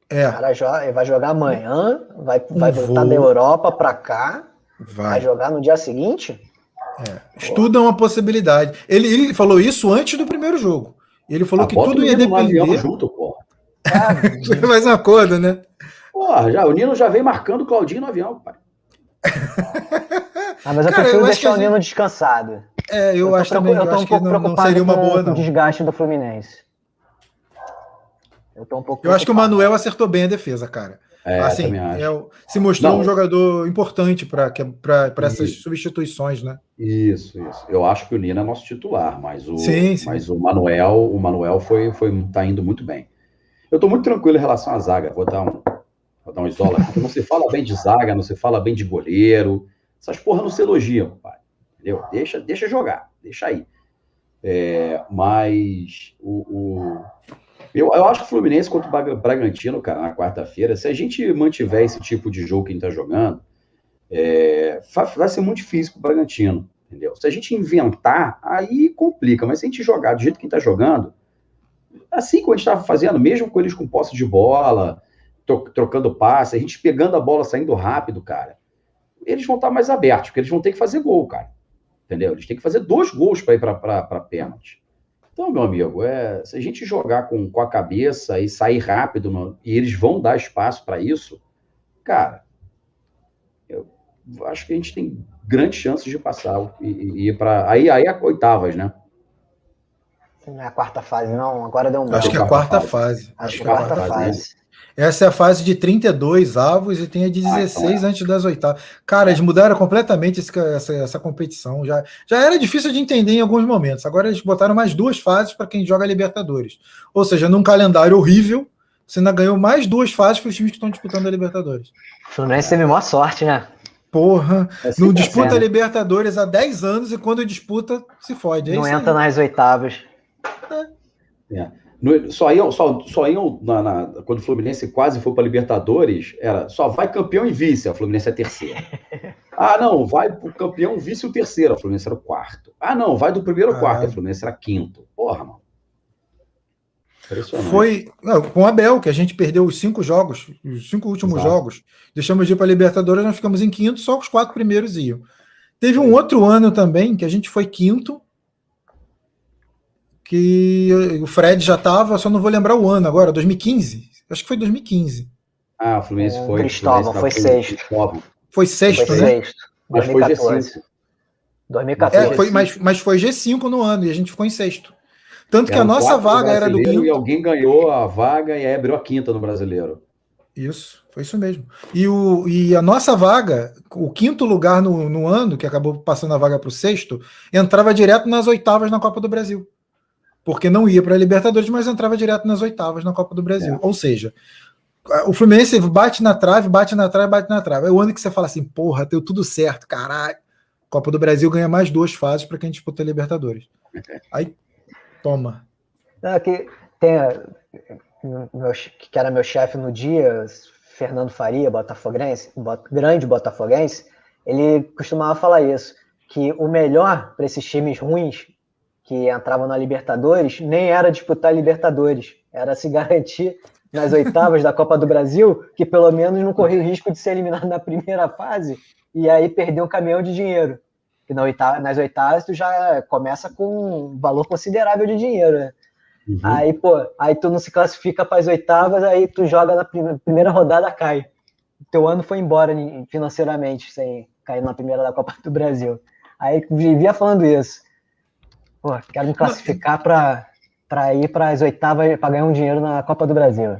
É. O cara joga, vai jogar amanhã, vai, um vai voltar voo. da Europa para cá, vai. vai. jogar no dia seguinte? É. Estudam a possibilidade. Ele, ele falou isso antes do primeiro jogo. Ele falou ah, que tudo ia depender. Junto, porra. É, mais um acordo, né? Porra, já, o Nino já vem marcando o Claudinho no avião, pai. Ah, mas eu Cara, prefiro eu deixar o Nino gente... descansado. É, eu, eu acho também. Eu tô um pouco preocupado não seria uma com, boa, não. com o desgaste do Fluminense. Eu tô um pouco. Eu acho que o Manuel acertou bem a defesa, cara. É, assim, é, se mostrou não. um jogador importante para essas substituições, né? Isso, isso. Eu acho que o Nino é nosso titular, mas o, sim, sim. Mas o Manuel, o Manuel foi, foi, tá indo muito bem. Eu estou muito tranquilo em relação à zaga. Vou dar um, vou dar um isola. Não se fala bem de zaga, não se fala bem de goleiro. Essas porra não se elogiam, pai. Entendeu? Deixa, deixa jogar, deixa aí. É, mas o, o, eu, eu acho que o Fluminense contra o Bragantino, cara, na quarta-feira, se a gente mantiver esse tipo de jogo que a gente tá jogando, é, vai ser muito difícil pro Bragantino, entendeu? Se a gente inventar, aí complica, mas se a gente jogar do jeito que a gente tá jogando, assim como a gente estava fazendo, mesmo com eles com posse de bola, trocando passe, a gente pegando a bola, saindo rápido, cara, eles vão estar mais abertos, porque eles vão ter que fazer gol, cara. Entendeu? Eles têm que fazer dois gols para ir para pênalti. Então, meu amigo, é, se a gente jogar com, com a cabeça e sair rápido, no, e eles vão dar espaço para isso, cara, eu acho que a gente tem grandes chances de passar e, e ir para. Aí, aí é oitavas, né? Não é a quarta fase, não. Agora deu um Acho que é a quarta fase. Acho que é a quarta fase. fase. Essa é a fase de 32 avos e tem a de 16 ah, então é. antes das oitavas. Cara, eles mudaram completamente esse, essa, essa competição. Já, já era difícil de entender em alguns momentos. Agora eles botaram mais duas fases para quem joga Libertadores. Ou seja, num calendário horrível, você ainda ganhou mais duas fases para os times que estão disputando a Libertadores. O Fluminense teve maior sorte, né? Porra, é não disputa a Libertadores há 10 anos e quando disputa, se fode. É não entra aí. nas oitavas. É. é. No, só iam, só, só iam na, na, quando o Fluminense quase foi para Libertadores, era só vai campeão e vice, a Fluminense é terceiro. Ah, não, vai o campeão, vice o terceiro, a Fluminense era o quarto. Ah, não, vai do primeiro ao quarto, a Fluminense era quinto. Porra, mano. Foi não, com o Abel, que a gente perdeu os cinco jogos, os cinco últimos Exato. jogos, deixamos de ir para a Libertadores, nós ficamos em quinto, só os quatro primeiros iam. Teve um outro ano também que a gente foi quinto, que o Fred já estava, só não vou lembrar o ano agora, 2015. Acho que foi 2015. Ah, o Fluminense foi. Cristóvão, foi sexto. Cristóvão. Foi sexto, foi né? Sexto. Mas 2014. foi G5. 2014. É, foi, mas, mas foi G5 no ano e a gente ficou em sexto. Tanto que a nossa vaga era do quinto. E alguém ganhou a vaga e aí abriu a quinta no brasileiro. Isso, foi isso mesmo. E, o, e a nossa vaga, o quinto lugar no, no ano, que acabou passando a vaga para o sexto, entrava direto nas oitavas na Copa do Brasil porque não ia para a Libertadores, mas entrava direto nas oitavas na Copa do Brasil. É. Ou seja, o Fluminense bate na trave, bate na trave, bate na trave. É o ano que você fala assim, porra, deu tudo certo, caralho. Copa do Brasil ganha mais duas fases para quem disputa a Libertadores. Aí, toma. Aqui tem meu, que era meu chefe no dia, Fernando Faria, botafoguense, grande botafoguense, ele costumava falar isso, que o melhor para esses times ruins que entrava na Libertadores, nem era disputar Libertadores, era se garantir nas oitavas da Copa do Brasil, que pelo menos não corria o risco de ser eliminado na primeira fase e aí perder um caminhão de dinheiro. Que na oitava, nas oitavas tu já começa com um valor considerável de dinheiro, né? Uhum. Aí, pô, aí tu não se classifica para as oitavas, aí tu joga na primeira rodada, cai. Teu ano foi embora financeiramente, sem cair na primeira da Copa do Brasil. Aí vivia falando isso. Pô, quero me classificar para ir para as oitavas para ganhar um dinheiro na Copa do Brasil.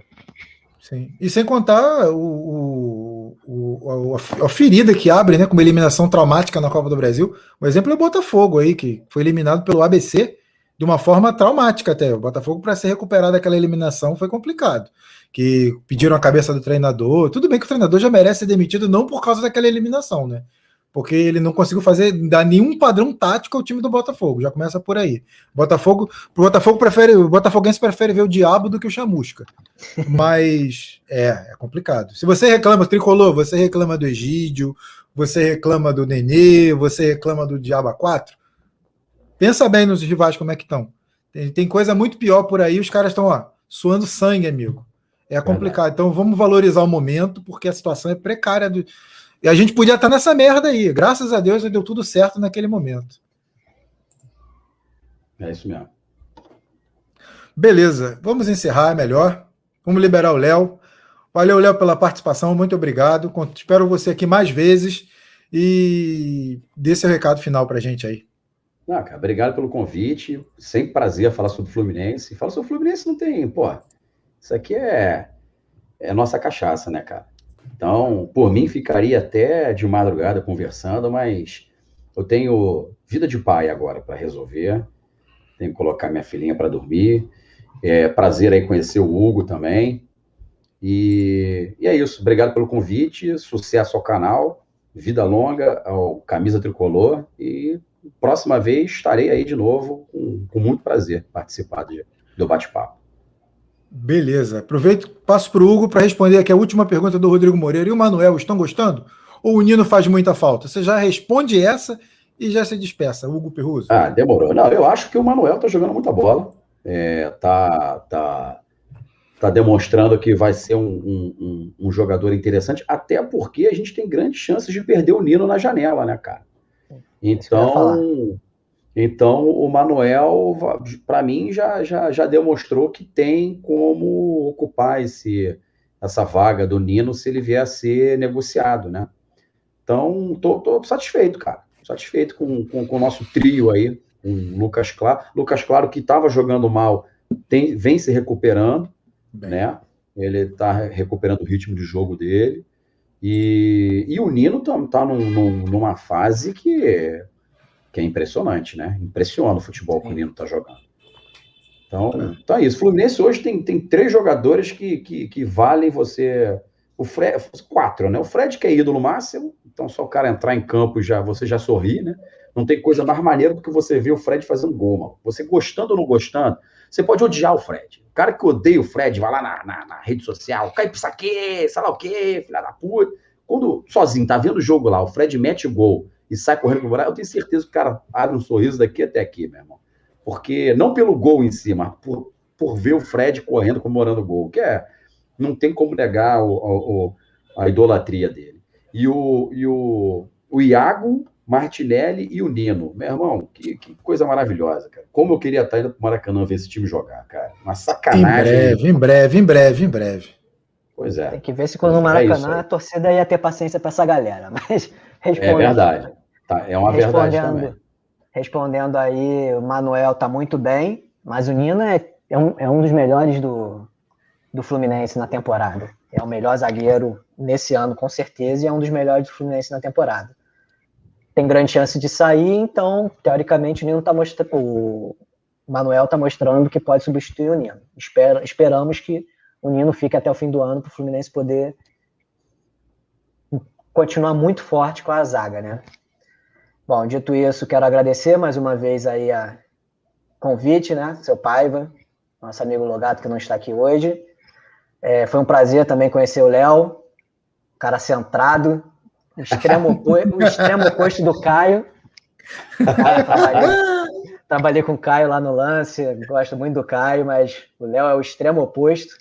Sim. E sem contar o, o, o, a ferida que abre, né, com uma eliminação traumática na Copa do Brasil. O exemplo é o Botafogo aí, que foi eliminado pelo ABC de uma forma traumática até. O Botafogo, para se recuperar daquela eliminação, foi complicado. Que pediram a cabeça do treinador. Tudo bem que o treinador já merece ser demitido, não por causa daquela eliminação, né? Porque ele não conseguiu fazer dar nenhum padrão tático ao time do Botafogo. Já começa por aí. Botafogo, o Botafogo prefere, o Botafoguense prefere ver o diabo do que o chamusca. Mas é, é complicado. Se você reclama tricolor, você reclama do Egídio, você reclama do Nenê, você reclama do Diaba 4, pensa bem nos rivais como é que estão. Tem, tem coisa muito pior por aí, os caras estão, suando sangue, amigo. É complicado. Então vamos valorizar o momento, porque a situação é precária do, e a gente podia estar nessa merda aí. Graças a Deus deu tudo certo naquele momento. É isso mesmo. Beleza, vamos encerrar melhor. Vamos liberar o Léo. Valeu, Léo, pela participação. Muito obrigado. Espero você aqui mais vezes. E dê seu recado final para a gente aí. Não, cara, obrigado pelo convite. Sempre prazer falar sobre o Fluminense. Falar sobre o Fluminense não tem, pô. Isso aqui é, é nossa cachaça, né, cara? Então, por mim, ficaria até de madrugada conversando, mas eu tenho vida de pai agora para resolver. Tenho que colocar minha filhinha para dormir. É prazer aí conhecer o Hugo também. E, e, é isso. Obrigado pelo convite. Sucesso ao canal. Vida longa ao Camisa Tricolor. E próxima vez estarei aí de novo com, com muito prazer participar de, do bate-papo. Beleza. Aproveito, passo para o Hugo para responder aqui a última pergunta do Rodrigo Moreira. E o Manuel, estão gostando? Ou o Nino faz muita falta? Você já responde essa e já se despeça, Hugo Perruso. Ah, demorou. Não, eu acho que o Manuel está jogando muita bola. É, tá, tá, tá demonstrando que vai ser um, um, um, jogador interessante, até porque a gente tem grandes chances de perder o Nino na janela, né, cara? Então, então, o Manuel, para mim, já, já, já demonstrou que tem como ocupar esse, essa vaga do Nino se ele vier a ser negociado, né? Então, tô, tô satisfeito, cara. Satisfeito com, com, com, o nosso trio aí, com o Lucas Claro. Lucas Claro, que estava jogando mal, tem, vem se recuperando, Bem. né? Ele está recuperando o ritmo de jogo dele. E, e o Nino tá, tá num, num, numa fase que que é impressionante, né? Impressiona o futebol que o Nino tá jogando. Então, é. então é isso. O Fluminense hoje tem, tem três jogadores que, que, que valem você. O Fred, quatro, né? O Fred que é ídolo máximo, então só o cara entrar em campo já você já sorri, né? Não tem coisa mais maneira do que você ver o Fred fazendo gol, mano. Você gostando ou não gostando, você pode odiar o Fred. O cara que odeia o Fred vai lá na, na, na rede social, cai pro saque, sei lá o quê, filha da puta. Quando sozinho, tá vendo o jogo lá, o Fred mete o gol e sai correndo pro buraco, eu tenho certeza que o cara abre um sorriso daqui até aqui, meu irmão. Porque, não pelo gol em si, mas por, por ver o Fred correndo, comemorando o gol, que é, não tem como negar o, o, a idolatria dele. E o, e o, o Iago, Martinelli e o Nino. Meu irmão, que, que, coisa maravilhosa, cara. Como eu queria estar indo pro Maracanã ver esse time jogar, cara. Uma sacanagem. Em breve, em breve, em breve, em breve. Pois é. Tem que ver se quando no é Maracanã é a torcida ia ter paciência para essa galera. Mas é verdade. Tá, é uma verdade também. Respondendo aí, o Manuel tá muito bem, mas o Nino é, é, um, é um dos melhores do, do Fluminense na temporada. É o melhor zagueiro nesse ano, com certeza, e é um dos melhores do Fluminense na temporada. Tem grande chance de sair, então, teoricamente, o Nino tá mostrando. O Manuel tá mostrando que pode substituir o Nino. Espera, esperamos que o Nino fique até o fim do ano para o Fluminense poder continuar muito forte com a zaga, né? Bom, dito isso, quero agradecer mais uma vez aí a convite, né? Seu Paiva, nosso amigo Logato que não está aqui hoje. É, foi um prazer também conhecer o Léo, cara centrado, o extremo, o extremo oposto do Caio. trabalhei, trabalhei com o Caio lá no lance, gosto muito do Caio, mas o Léo é o extremo oposto.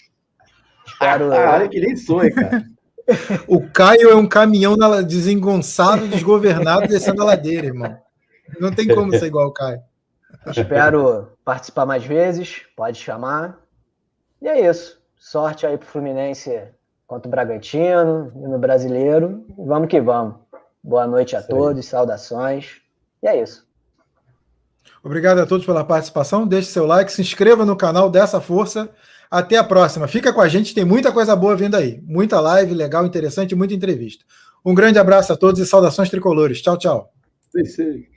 Espero. Ah, olha que nem sonho, cara. O Caio é um caminhão desengonçado, desgovernado, descendo a ladeira, irmão. Não tem como ser igual o Caio. Espero participar mais vezes, pode chamar. E é isso. Sorte aí pro Fluminense contra o Bragantino e no Brasileiro. Vamos que vamos. Boa noite a todos, saudações. E é isso. Obrigado a todos pela participação. Deixe seu like, se inscreva no canal dessa força. Até a próxima. Fica com a gente, tem muita coisa boa vindo aí. Muita live legal, interessante, muita entrevista. Um grande abraço a todos e saudações tricolores. Tchau, tchau. Sim, sim.